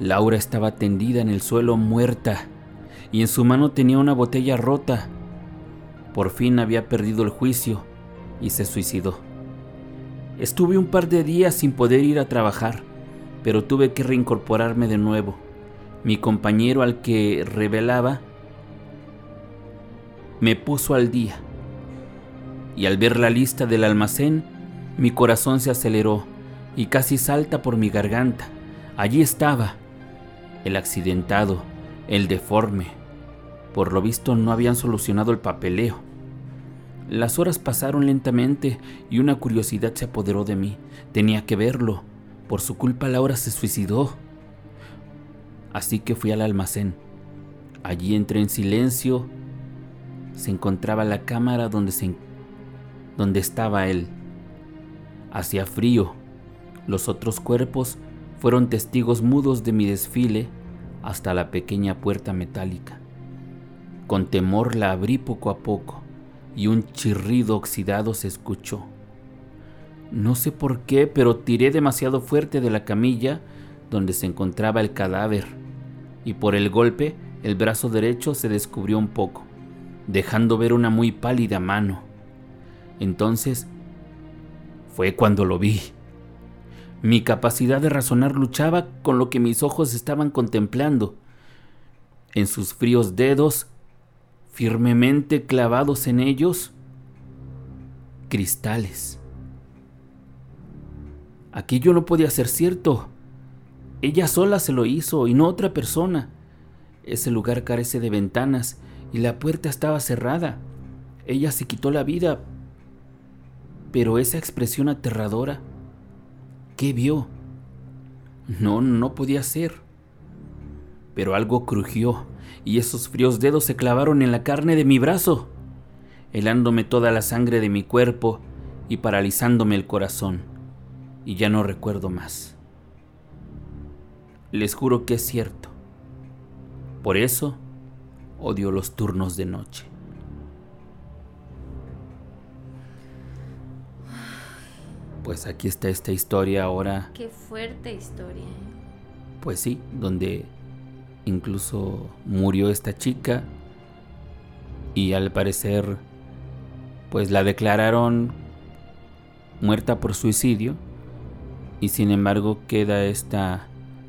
Laura estaba tendida en el suelo muerta y en su mano tenía una botella rota. Por fin había perdido el juicio y se suicidó. Estuve un par de días sin poder ir a trabajar, pero tuve que reincorporarme de nuevo. Mi compañero al que revelaba me puso al día. Y al ver la lista del almacén, mi corazón se aceleró y casi salta por mi garganta. Allí estaba, el accidentado, el deforme. Por lo visto no habían solucionado el papeleo. Las horas pasaron lentamente y una curiosidad se apoderó de mí. Tenía que verlo. Por su culpa Laura se suicidó. Así que fui al almacén. Allí entré en silencio. Se encontraba la cámara donde, se, donde estaba él. Hacía frío. Los otros cuerpos fueron testigos mudos de mi desfile hasta la pequeña puerta metálica. Con temor la abrí poco a poco y un chirrido oxidado se escuchó. No sé por qué, pero tiré demasiado fuerte de la camilla donde se encontraba el cadáver y por el golpe el brazo derecho se descubrió un poco, dejando ver una muy pálida mano. Entonces fue cuando lo vi. Mi capacidad de razonar luchaba con lo que mis ojos estaban contemplando. En sus fríos dedos, firmemente clavados en ellos, cristales. Aquello no podía ser cierto. Ella sola se lo hizo y no otra persona. Ese lugar carece de ventanas y la puerta estaba cerrada. Ella se quitó la vida, pero esa expresión aterradora, ¿qué vio? No, no podía ser. Pero algo crujió y esos fríos dedos se clavaron en la carne de mi brazo, helándome toda la sangre de mi cuerpo y paralizándome el corazón. Y ya no recuerdo más. Les juro que es cierto. Por eso odio los turnos de noche. Pues aquí está esta historia ahora. Qué fuerte historia. ¿eh? Pues sí, donde incluso murió esta chica y al parecer pues la declararon muerta por suicidio y sin embargo queda esta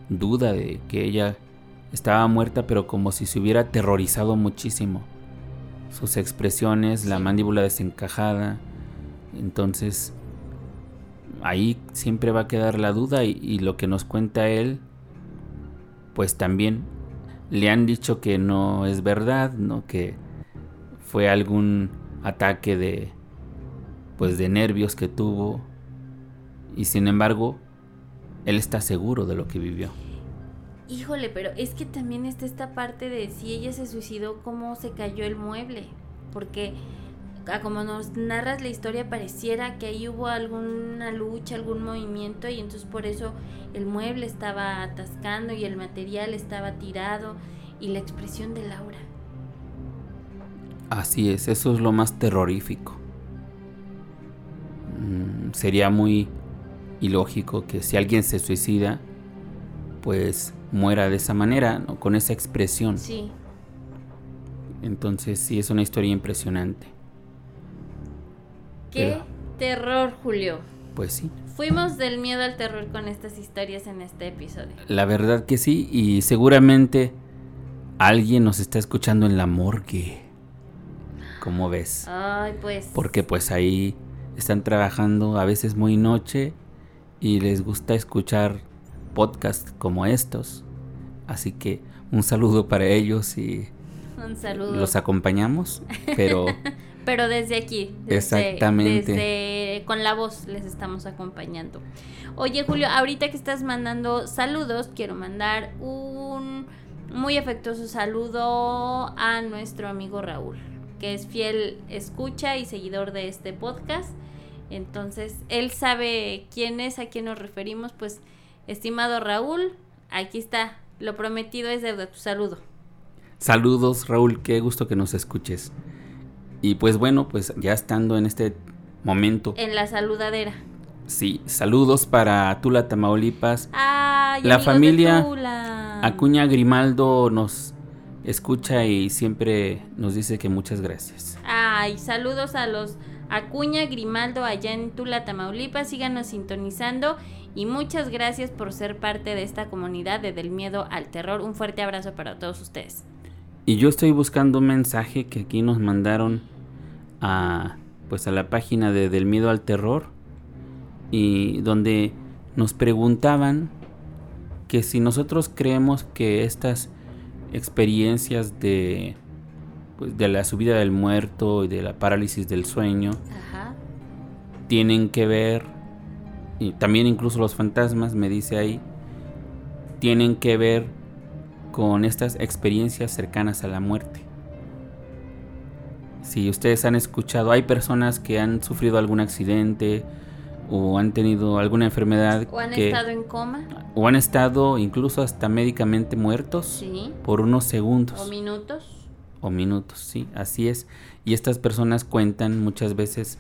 duda de que ella estaba muerta pero como si se hubiera aterrorizado muchísimo sus expresiones, la mandíbula desencajada. Entonces ahí siempre va a quedar la duda y, lo que nos cuenta él, pues también le han dicho que no es verdad, ¿no? Que fue algún ataque de, pues de nervios que tuvo y sin embargo él está seguro de lo que vivió. Híjole, pero es que también está esta parte de si ella se suicidó, cómo se cayó el mueble, porque como nos narras la historia, pareciera que ahí hubo alguna lucha, algún movimiento y entonces por eso el mueble estaba atascando y el material estaba tirado y la expresión de Laura. Así es, eso es lo más terrorífico. Mm, sería muy ilógico que si alguien se suicida, pues muera de esa manera, ¿no? con esa expresión. Sí. Entonces sí es una historia impresionante. Qué terror, Julio. Pues sí. Fuimos del miedo al terror con estas historias en este episodio. La verdad que sí, y seguramente alguien nos está escuchando en la morgue. ¿Cómo ves? Ay, pues. Porque pues ahí están trabajando a veces muy noche y les gusta escuchar podcasts como estos. Así que un saludo para ellos y un saludo. los acompañamos, pero pero desde aquí. Exactamente. Desde, con la voz les estamos acompañando. Oye, Julio, ahorita que estás mandando saludos, quiero mandar un muy afectuoso saludo a nuestro amigo Raúl, que es fiel escucha y seguidor de este podcast. Entonces, él sabe quién es, a quién nos referimos. Pues, estimado Raúl, aquí está. Lo prometido es deuda. Tu saludo. Saludos, Raúl. Qué gusto que nos escuches. Y pues bueno, pues ya estando en este momento. En la saludadera. Sí, saludos para Tula, Tamaulipas. Ay, la familia Acuña Grimaldo nos escucha y siempre nos dice que muchas gracias. Ay, saludos a los Acuña Grimaldo allá en Tula, Tamaulipas. Síganos sintonizando y muchas gracias por ser parte de esta comunidad de Del Miedo al Terror. Un fuerte abrazo para todos ustedes. Y yo estoy buscando un mensaje que aquí nos mandaron a pues a la página de Del Miedo al Terror y donde nos preguntaban que si nosotros creemos que estas experiencias de pues, de la subida del muerto y de la parálisis del sueño tienen que ver y también incluso los fantasmas me dice ahí tienen que ver con estas experiencias cercanas a la muerte. Si ustedes han escuchado, hay personas que han sufrido algún accidente o han tenido alguna enfermedad. O han estado en coma. O han estado incluso hasta médicamente muertos por unos segundos. O minutos. O minutos, sí, así es. Y estas personas cuentan muchas veces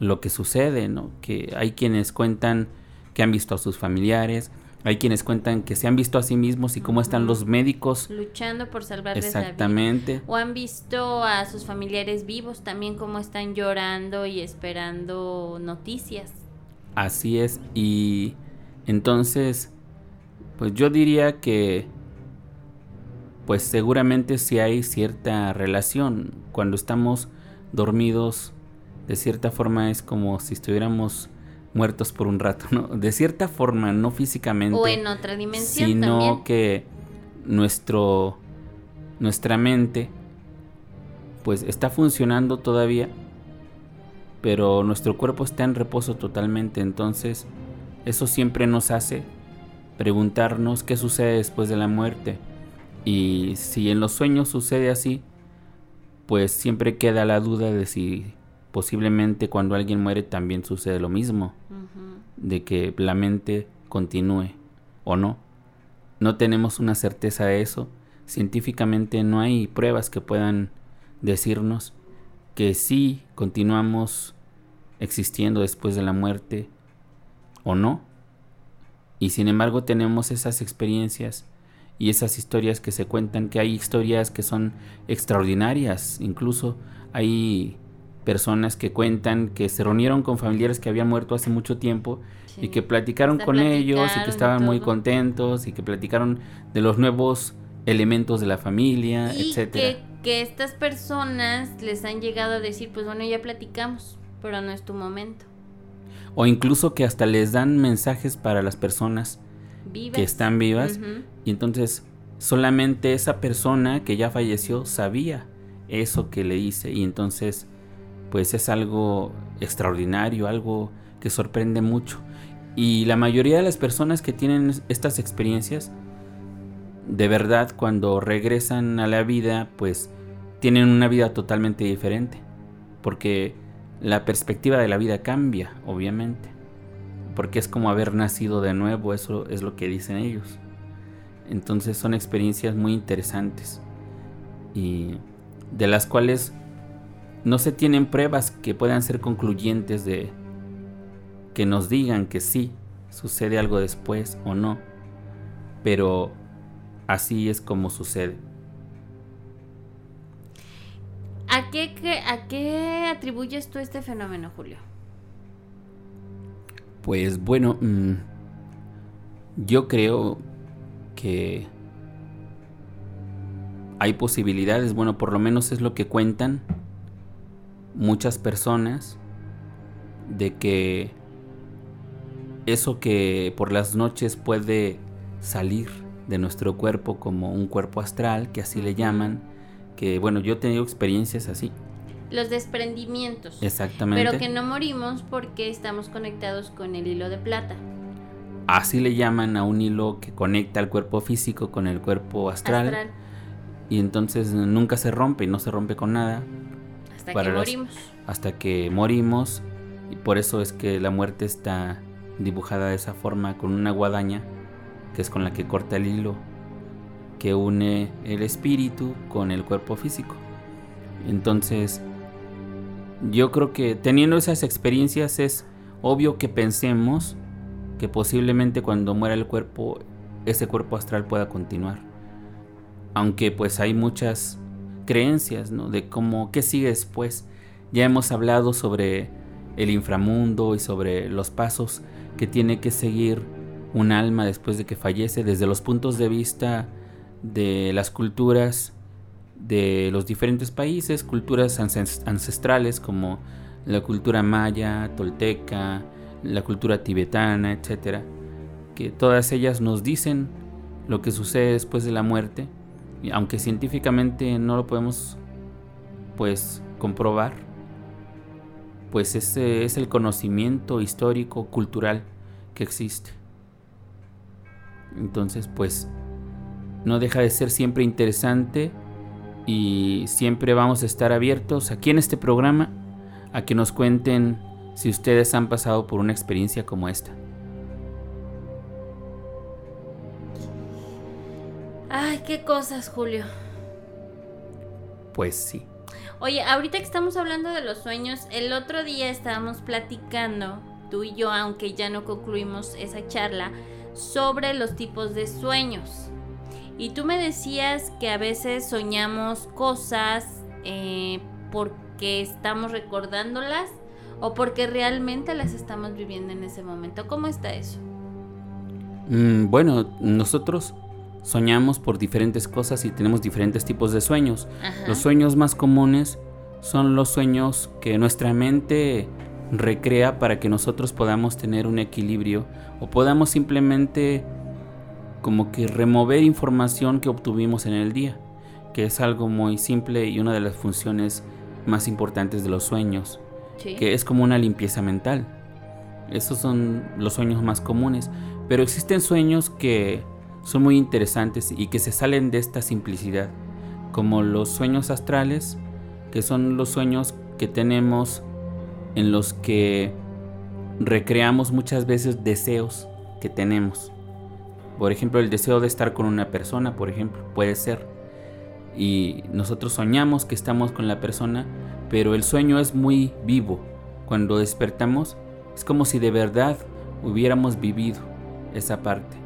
lo que sucede, ¿no? Que hay quienes cuentan que han visto a sus familiares, hay quienes cuentan que se han visto a sí mismos y cómo están los médicos luchando por salvarles Exactamente. la vida. O han visto a sus familiares vivos también cómo están llorando y esperando noticias. Así es y entonces pues yo diría que pues seguramente sí hay cierta relación cuando estamos dormidos de cierta forma es como si estuviéramos muertos por un rato, ¿no? De cierta forma, no físicamente. O en otra dimensión. Sino que nuestro, nuestra mente, pues está funcionando todavía, pero nuestro cuerpo está en reposo totalmente. Entonces, eso siempre nos hace preguntarnos qué sucede después de la muerte. Y si en los sueños sucede así, pues siempre queda la duda de si posiblemente cuando alguien muere también sucede lo mismo, de que la mente continúe o no. No tenemos una certeza de eso. Científicamente no hay pruebas que puedan decirnos que sí continuamos existiendo después de la muerte o no. Y sin embargo tenemos esas experiencias y esas historias que se cuentan, que hay historias que son extraordinarias, incluso hay personas que cuentan que se reunieron con familiares que habían muerto hace mucho tiempo y que platicaron con ellos y que estaban muy contentos y que platicaron de los nuevos elementos de la familia, y etcétera. Que, que estas personas les han llegado a decir, pues bueno, ya platicamos, pero no es tu momento. O incluso que hasta les dan mensajes para las personas que están vivas y entonces solamente esa persona que ya falleció sabía eso que le hice y entonces pues es algo extraordinario, algo que sorprende mucho. Y la mayoría de las personas que tienen estas experiencias, de verdad cuando regresan a la vida, pues tienen una vida totalmente diferente. Porque la perspectiva de la vida cambia, obviamente. Porque es como haber nacido de nuevo, eso es lo que dicen ellos. Entonces son experiencias muy interesantes. Y de las cuales no se tienen pruebas que puedan ser concluyentes de que nos digan que sí, sucede algo después o no, pero así es como sucede. ¿A qué, ¿A qué atribuyes tú este fenómeno, Julio? Pues bueno, mm, yo creo que hay posibilidades, bueno, por lo menos es lo que cuentan muchas personas de que eso que por las noches puede salir de nuestro cuerpo como un cuerpo astral, que así le llaman, que bueno, yo he tenido experiencias así. Los desprendimientos. Exactamente. Pero que no morimos porque estamos conectados con el hilo de plata. Así le llaman a un hilo que conecta el cuerpo físico con el cuerpo astral. astral. Y entonces nunca se rompe y no se rompe con nada. Hasta que morimos. Hasta que morimos. Y por eso es que la muerte está dibujada de esa forma, con una guadaña, que es con la que corta el hilo, que une el espíritu con el cuerpo físico. Entonces, yo creo que teniendo esas experiencias es obvio que pensemos que posiblemente cuando muera el cuerpo, ese cuerpo astral pueda continuar. aunque pues hay muchas creencias, ¿no? De cómo, qué sigue después. Ya hemos hablado sobre el inframundo y sobre los pasos que tiene que seguir un alma después de que fallece desde los puntos de vista de las culturas de los diferentes países, culturas ancestrales como la cultura maya, tolteca, la cultura tibetana, etcétera, que todas ellas nos dicen lo que sucede después de la muerte, aunque científicamente no lo podemos pues comprobar, pues ese es el conocimiento histórico, cultural que existe. Entonces, pues no deja de ser siempre interesante y siempre vamos a estar abiertos aquí en este programa a que nos cuenten si ustedes han pasado por una experiencia como esta. Ay, qué cosas, Julio. Pues sí. Oye, ahorita que estamos hablando de los sueños, el otro día estábamos platicando, tú y yo, aunque ya no concluimos esa charla, sobre los tipos de sueños. Y tú me decías que a veces soñamos cosas eh, porque estamos recordándolas o porque realmente las estamos viviendo en ese momento. ¿Cómo está eso? Mm, bueno, nosotros soñamos por diferentes cosas y tenemos diferentes tipos de sueños. Los sueños más comunes son los sueños que nuestra mente recrea para que nosotros podamos tener un equilibrio o podamos simplemente como que remover información que obtuvimos en el día, que es algo muy simple y una de las funciones más importantes de los sueños, que es como una limpieza mental. Esos son los sueños más comunes, pero existen sueños que son muy interesantes y que se salen de esta simplicidad, como los sueños astrales, que son los sueños que tenemos en los que recreamos muchas veces deseos que tenemos. Por ejemplo, el deseo de estar con una persona, por ejemplo, puede ser. Y nosotros soñamos que estamos con la persona, pero el sueño es muy vivo. Cuando despertamos es como si de verdad hubiéramos vivido esa parte.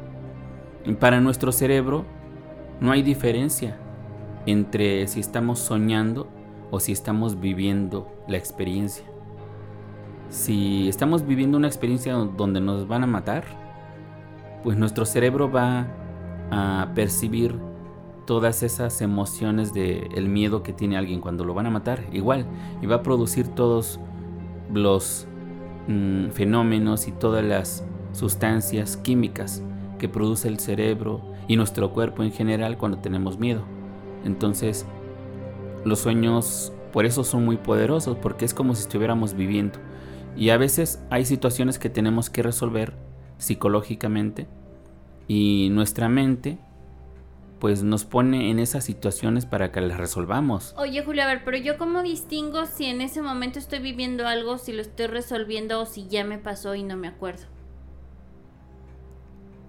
Para nuestro cerebro no hay diferencia entre si estamos soñando o si estamos viviendo la experiencia. Si estamos viviendo una experiencia donde nos van a matar, pues nuestro cerebro va a percibir todas esas emociones de el miedo que tiene alguien cuando lo van a matar, igual, y va a producir todos los mm, fenómenos y todas las sustancias químicas que produce el cerebro y nuestro cuerpo en general cuando tenemos miedo. Entonces, los sueños por eso son muy poderosos, porque es como si estuviéramos viviendo. Y a veces hay situaciones que tenemos que resolver psicológicamente y nuestra mente pues nos pone en esas situaciones para que las resolvamos. Oye Julio, a ver, pero yo cómo distingo si en ese momento estoy viviendo algo, si lo estoy resolviendo o si ya me pasó y no me acuerdo.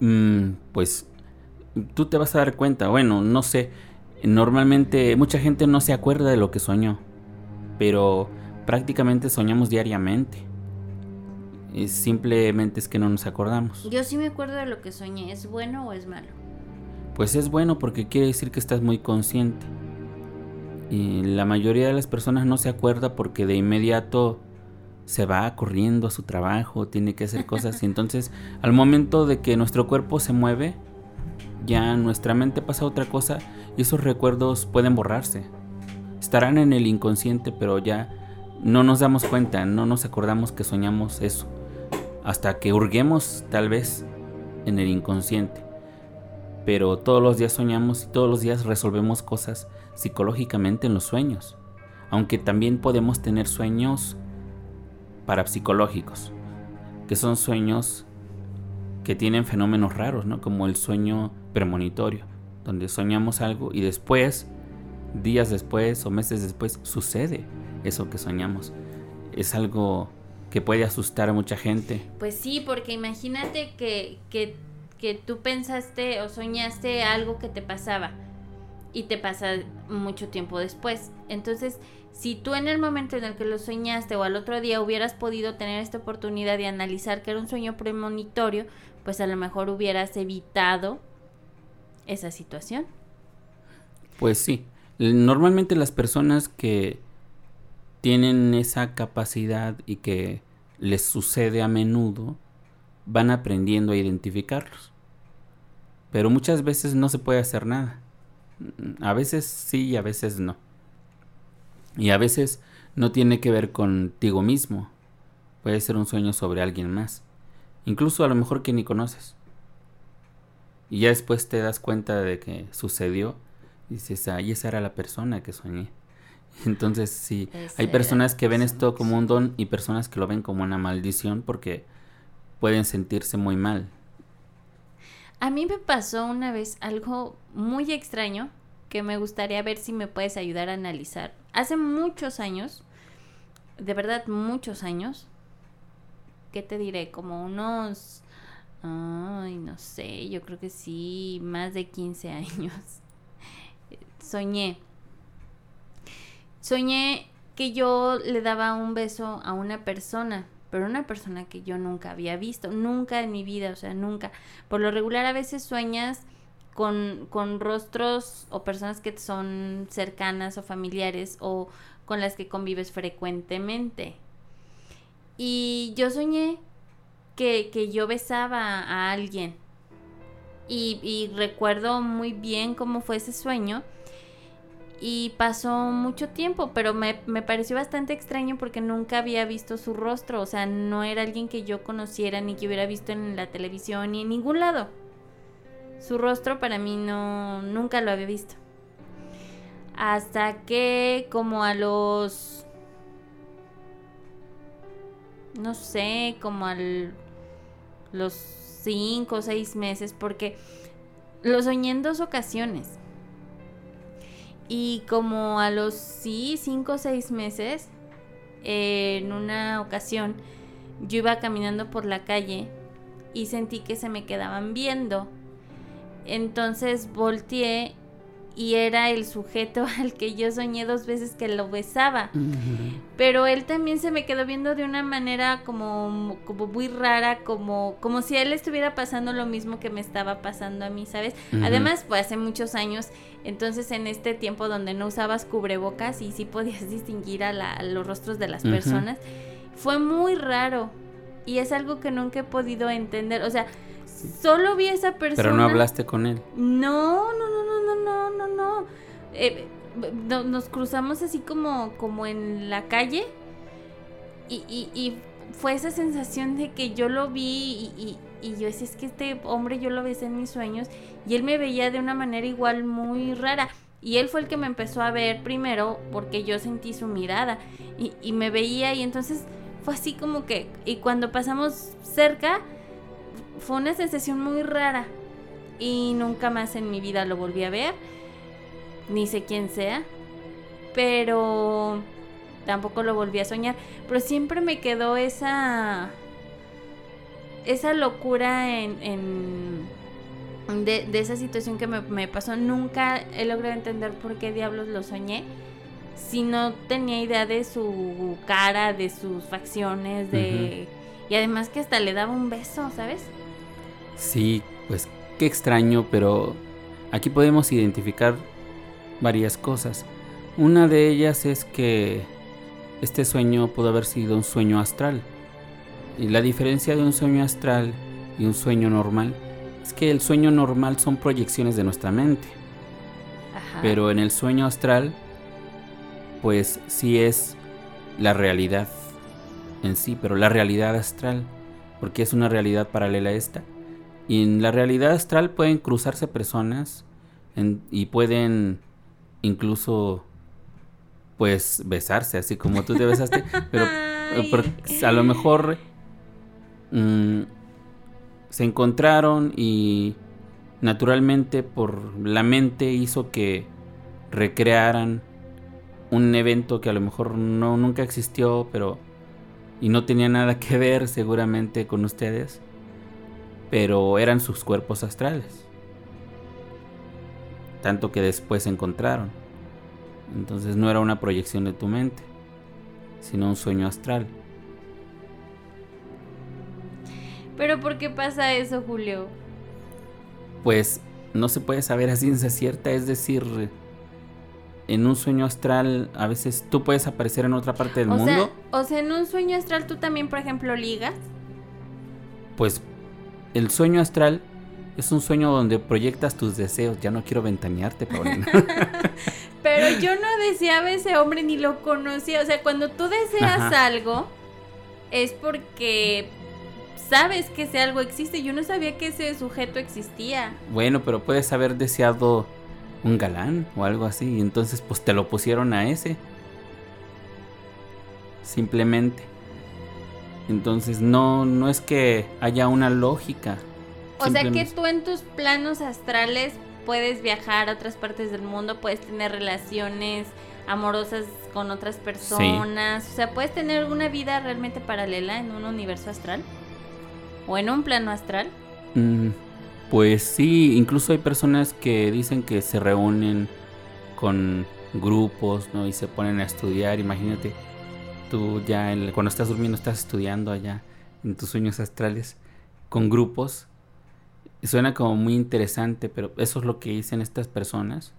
Mm, pues tú te vas a dar cuenta, bueno, no sé, normalmente mucha gente no se acuerda de lo que soñó, pero prácticamente soñamos diariamente simplemente es que no nos acordamos. Yo sí me acuerdo de lo que soñé. ¿Es bueno o es malo? Pues es bueno porque quiere decir que estás muy consciente. Y la mayoría de las personas no se acuerda porque de inmediato se va corriendo a su trabajo, tiene que hacer cosas y entonces al momento de que nuestro cuerpo se mueve, ya nuestra mente pasa a otra cosa y esos recuerdos pueden borrarse. Estarán en el inconsciente, pero ya no nos damos cuenta, no nos acordamos que soñamos eso hasta que hurguemos tal vez en el inconsciente. Pero todos los días soñamos y todos los días resolvemos cosas psicológicamente en los sueños. Aunque también podemos tener sueños parapsicológicos, que son sueños que tienen fenómenos raros, ¿no? Como el sueño premonitorio, donde soñamos algo y después, días después o meses después, sucede eso que soñamos. Es algo que puede asustar a mucha gente. Pues sí, porque imagínate que, que, que tú pensaste o soñaste algo que te pasaba y te pasa mucho tiempo después. Entonces, si tú en el momento en el que lo soñaste o al otro día hubieras podido tener esta oportunidad de analizar que era un sueño premonitorio, pues a lo mejor hubieras evitado esa situación. Pues sí. Normalmente las personas que tienen esa capacidad y que les sucede a menudo, van aprendiendo a identificarlos. Pero muchas veces no se puede hacer nada. A veces sí y a veces no. Y a veces no tiene que ver contigo mismo. Puede ser un sueño sobre alguien más. Incluso a lo mejor que ni conoces. Y ya después te das cuenta de que sucedió. Y dices, ay, esa era la persona que soñé. Entonces sí, hay personas que ven esto como un don y personas que lo ven como una maldición porque pueden sentirse muy mal. A mí me pasó una vez algo muy extraño que me gustaría ver si me puedes ayudar a analizar. Hace muchos años, de verdad muchos años, ¿qué te diré? Como unos, ay, no sé, yo creo que sí, más de 15 años. Soñé. Soñé que yo le daba un beso a una persona pero una persona que yo nunca había visto, nunca en mi vida, o sea, nunca. Por lo regular a veces sueñas con, con rostros o personas que son cercanas o familiares o con las que convives frecuentemente. Y yo soñé que, que yo besaba a alguien. Y, y recuerdo muy bien cómo fue ese sueño y pasó mucho tiempo, pero me, pareció bastante extraño porque nunca había visto su rostro, o sea, no era alguien que yo conociera ni que hubiera visto en la televisión ni en ningún lado. Su rostro para mí no, nunca lo había visto. Hasta que como a los, no sé, como a los cinco o seis meses, porque lo soñé en dos ocasiones y como a los, sí, cinco o seis meses, en una ocasión, yo iba caminando por la calle y sentí que se me quedaban viendo. Entonces volteé y era el sujeto al que yo soñé dos veces que lo besaba. Pero él también se me quedó viendo de una manera como, como muy rara, como, como si a él estuviera pasando lo mismo que me estaba pasando a mí, ¿sabes? Además, pues hace muchos años, entonces en este tiempo donde no usabas cubrebocas y sí podías distinguir a, los rostros de las personas, fue muy raro. Y es algo que nunca he podido entender. O sea, solo vi a esa persona. Pero no hablaste con él. No, no, no, no, no, no, no, no. Eh, nos cruzamos así como, como en la calle y, y, fue esa sensación de que yo lo vi y, y, yo decía, es que este hombre yo lo besé en mis sueños y él me veía de una manera igual muy rara. Y él fue el que me empezó a ver primero porque yo sentí su mirada y, y me veía y entonces fue así como que, y cuando pasamos cerca, fue una sensación muy rara y nunca más en mi vida lo volví a ver, ni sé quién sea, pero tampoco lo volví a soñar, pero siempre me quedó esa esa locura en, en de, esa situación que me, pasó. Nunca he logrado entender por qué diablos lo soñé. Si no tenía idea de su cara, de sus facciones, de... Y además que hasta le daba un beso, ¿sabes? Sí, pues qué extraño, pero aquí podemos identificar varias cosas. Una de ellas es que este sueño pudo haber sido un sueño astral. Y la diferencia de un sueño astral y un sueño normal es que el sueño normal son proyecciones de nuestra mente. Pero en el sueño astral, pues sí es la realidad en sí, pero la realidad astral, porque es una realidad paralela a esta. Y en la realidad astral pueden cruzarse personas y pueden incluso pues besarse, así como tú te besaste, pero, eh, a lo mejor mm, se encontraron y naturalmente por la mente hizo que recrearan un evento que a lo mejor no nunca existió, pero y no tenía nada que ver seguramente con ustedes pero eran sus cuerpos astrales. Tanto que después se encontraron. Entonces no era una proyección de tu mente, sino un sueño astral. Pero ¿por qué pasa eso, Julio? Pues no se puede saber a ciencia cierta, es decir, en un sueño astral a veces tú puedes aparecer en otra parte del o mundo. Sea, o sea, en un sueño astral tú también, por ejemplo, ligas. Pues el sueño astral es un sueño donde proyectas tus deseos. Ya no quiero ventanearte, Paulina. Pero yo no deseaba ese hombre ni lo conocía. O sea, cuando tú deseas algo, es porque sabes que ese algo existe. Yo no sabía que ese sujeto existía. Bueno, pero puedes haber deseado un galán o algo así. Y entonces, pues te lo pusieron a ese. Simplemente. Entonces, no, no es que haya una lógica. O sea que tú en tus planos astrales puedes viajar a otras partes del mundo, puedes tener relaciones amorosas con otras personas, o sea, puedes tener una vida realmente paralela en un universo astral o en un plano astral. Mm, pues sí, incluso hay personas que dicen que se reúnen con grupos, ¿no? Y se ponen a estudiar, imagínate, tú ya cuando estás durmiendo estás estudiando allá en tus sueños astrales con grupos Suena como muy interesante, pero eso es lo que dicen estas personas.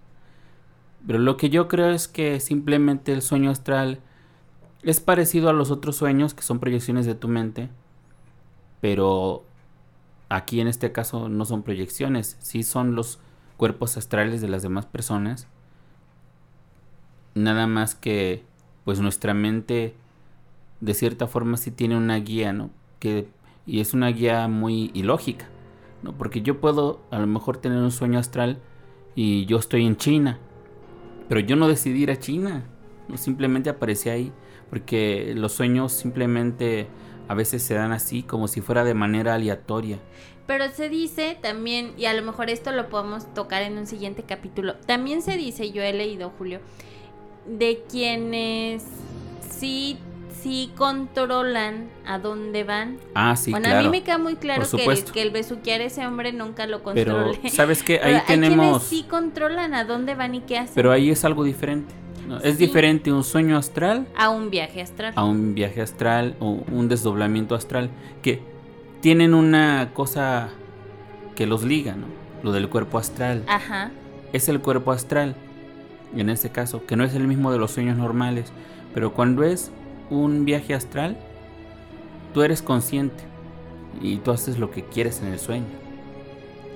Pero lo que yo creo es que simplemente el sueño astral es parecido a los otros sueños, que son proyecciones de tu mente, pero aquí en este caso no son proyecciones, sí son los cuerpos astrales de las demás personas. Nada más que pues nuestra mente de cierta forma sí tiene una guía, ¿no? Que, y es una guía muy ilógica. ¿no? Porque yo puedo a lo mejor tener un sueño astral y yo estoy en China, pero yo no decidí ir a China, ¿no? simplemente aparecí ahí, porque los sueños simplemente a veces se dan así, como si fuera de manera aleatoria. Pero se dice también, y a lo mejor esto lo podemos tocar en un siguiente capítulo, también se dice, yo he leído, Julio, de quienes sí sí controlan a dónde van. Ah, sí, bueno, a mí me queda muy claro que que el besuquear ese hombre nunca lo controle. Pero, ¿sabes qué? Ahí tenemos... sí controlan a dónde van y qué hacen. Pero ahí es algo diferente. Es diferente un sueño astral... A un viaje astral. A un viaje astral o un desdoblamiento astral. Que tienen una cosa que los liga, ¿no? Lo del cuerpo astral. Ajá. Es el cuerpo astral, en este caso, que no es el mismo de los sueños normales. Pero cuando es un viaje astral, tú eres consciente y tú haces lo que quieres en el sueño.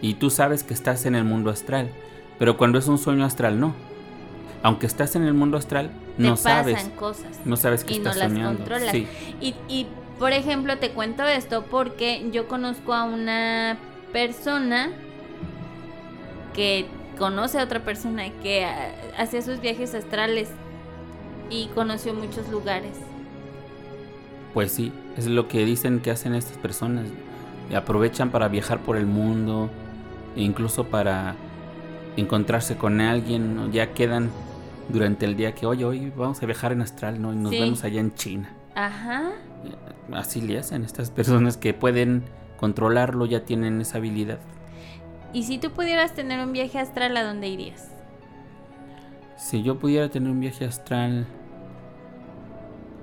Y tú sabes que estás en el mundo astral, pero cuando es un sueño astral no. Aunque estás en el mundo astral, no sabes. cosas. No sabes que y estás no las Controlas. Y, y por ejemplo, te cuento esto porque yo conozco a una persona que conoce a otra persona que hacía sus viajes astrales y conoció muchos lugares. Pues sí, es lo que dicen que hacen estas personas. Aprovechan para viajar por el mundo, e incluso para encontrarse con alguien, ya quedan durante el día que, oye, hoy vamos a viajar en astral, ¿no? Y nos vemos allá en China. Ajá. Así le hacen estas personas que pueden controlarlo, ya tienen esa habilidad. ¿Y si tú pudieras tener un viaje astral, a dónde irías? Si yo pudiera tener un viaje astral,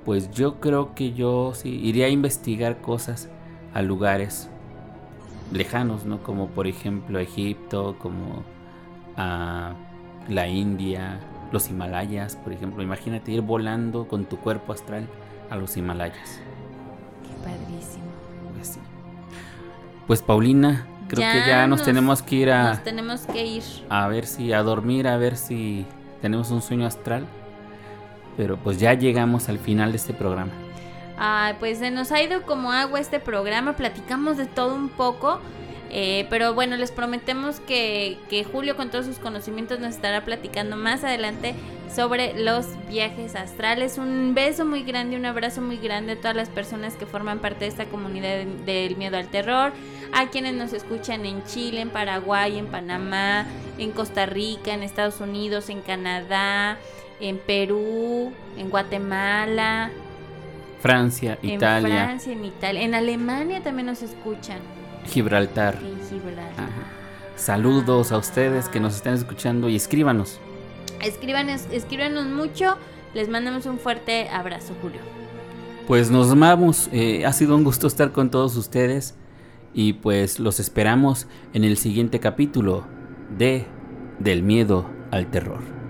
pues yo creo que yo sí iría a investigar cosas a lugares lejanos, ¿no? Como por ejemplo Egipto, como a la India, los Himalayas, por ejemplo. Imagínate ir volando con tu cuerpo astral a los Himalayas. Qué padrísimo. Pues sí. Pues Paulina, creo que ya nos, tenemos que ir a... Nos tenemos que ir. A ver si, a dormir, a ver si tenemos un sueño astral. Pero pues ya llegamos al final de este programa. Ay, pues se nos ha ido como agua este programa, platicamos de todo un poco. Eh, pero bueno, les prometemos que, que, Julio con todos sus conocimientos nos estará platicando más adelante sobre los viajes astrales. Un beso muy grande, un abrazo muy grande a todas las personas que forman parte de esta comunidad del miedo al terror, a quienes nos escuchan en Chile, en Paraguay, en Panamá, en Costa Rica, en Estados Unidos, en Canadá en Perú, en Guatemala, Francia, Italia. En Francia, en Italia. En Alemania también nos escuchan. Gibraltar. En Gibraltar. Saludos a ustedes que nos están escuchando y escríbanos. Escríbanos, escríbanos mucho. Les mandamos un fuerte abrazo, Julio. Pues nos vamos. Eh, ha sido un gusto estar con todos ustedes. Y pues los esperamos en el siguiente capítulo de Del miedo al terror.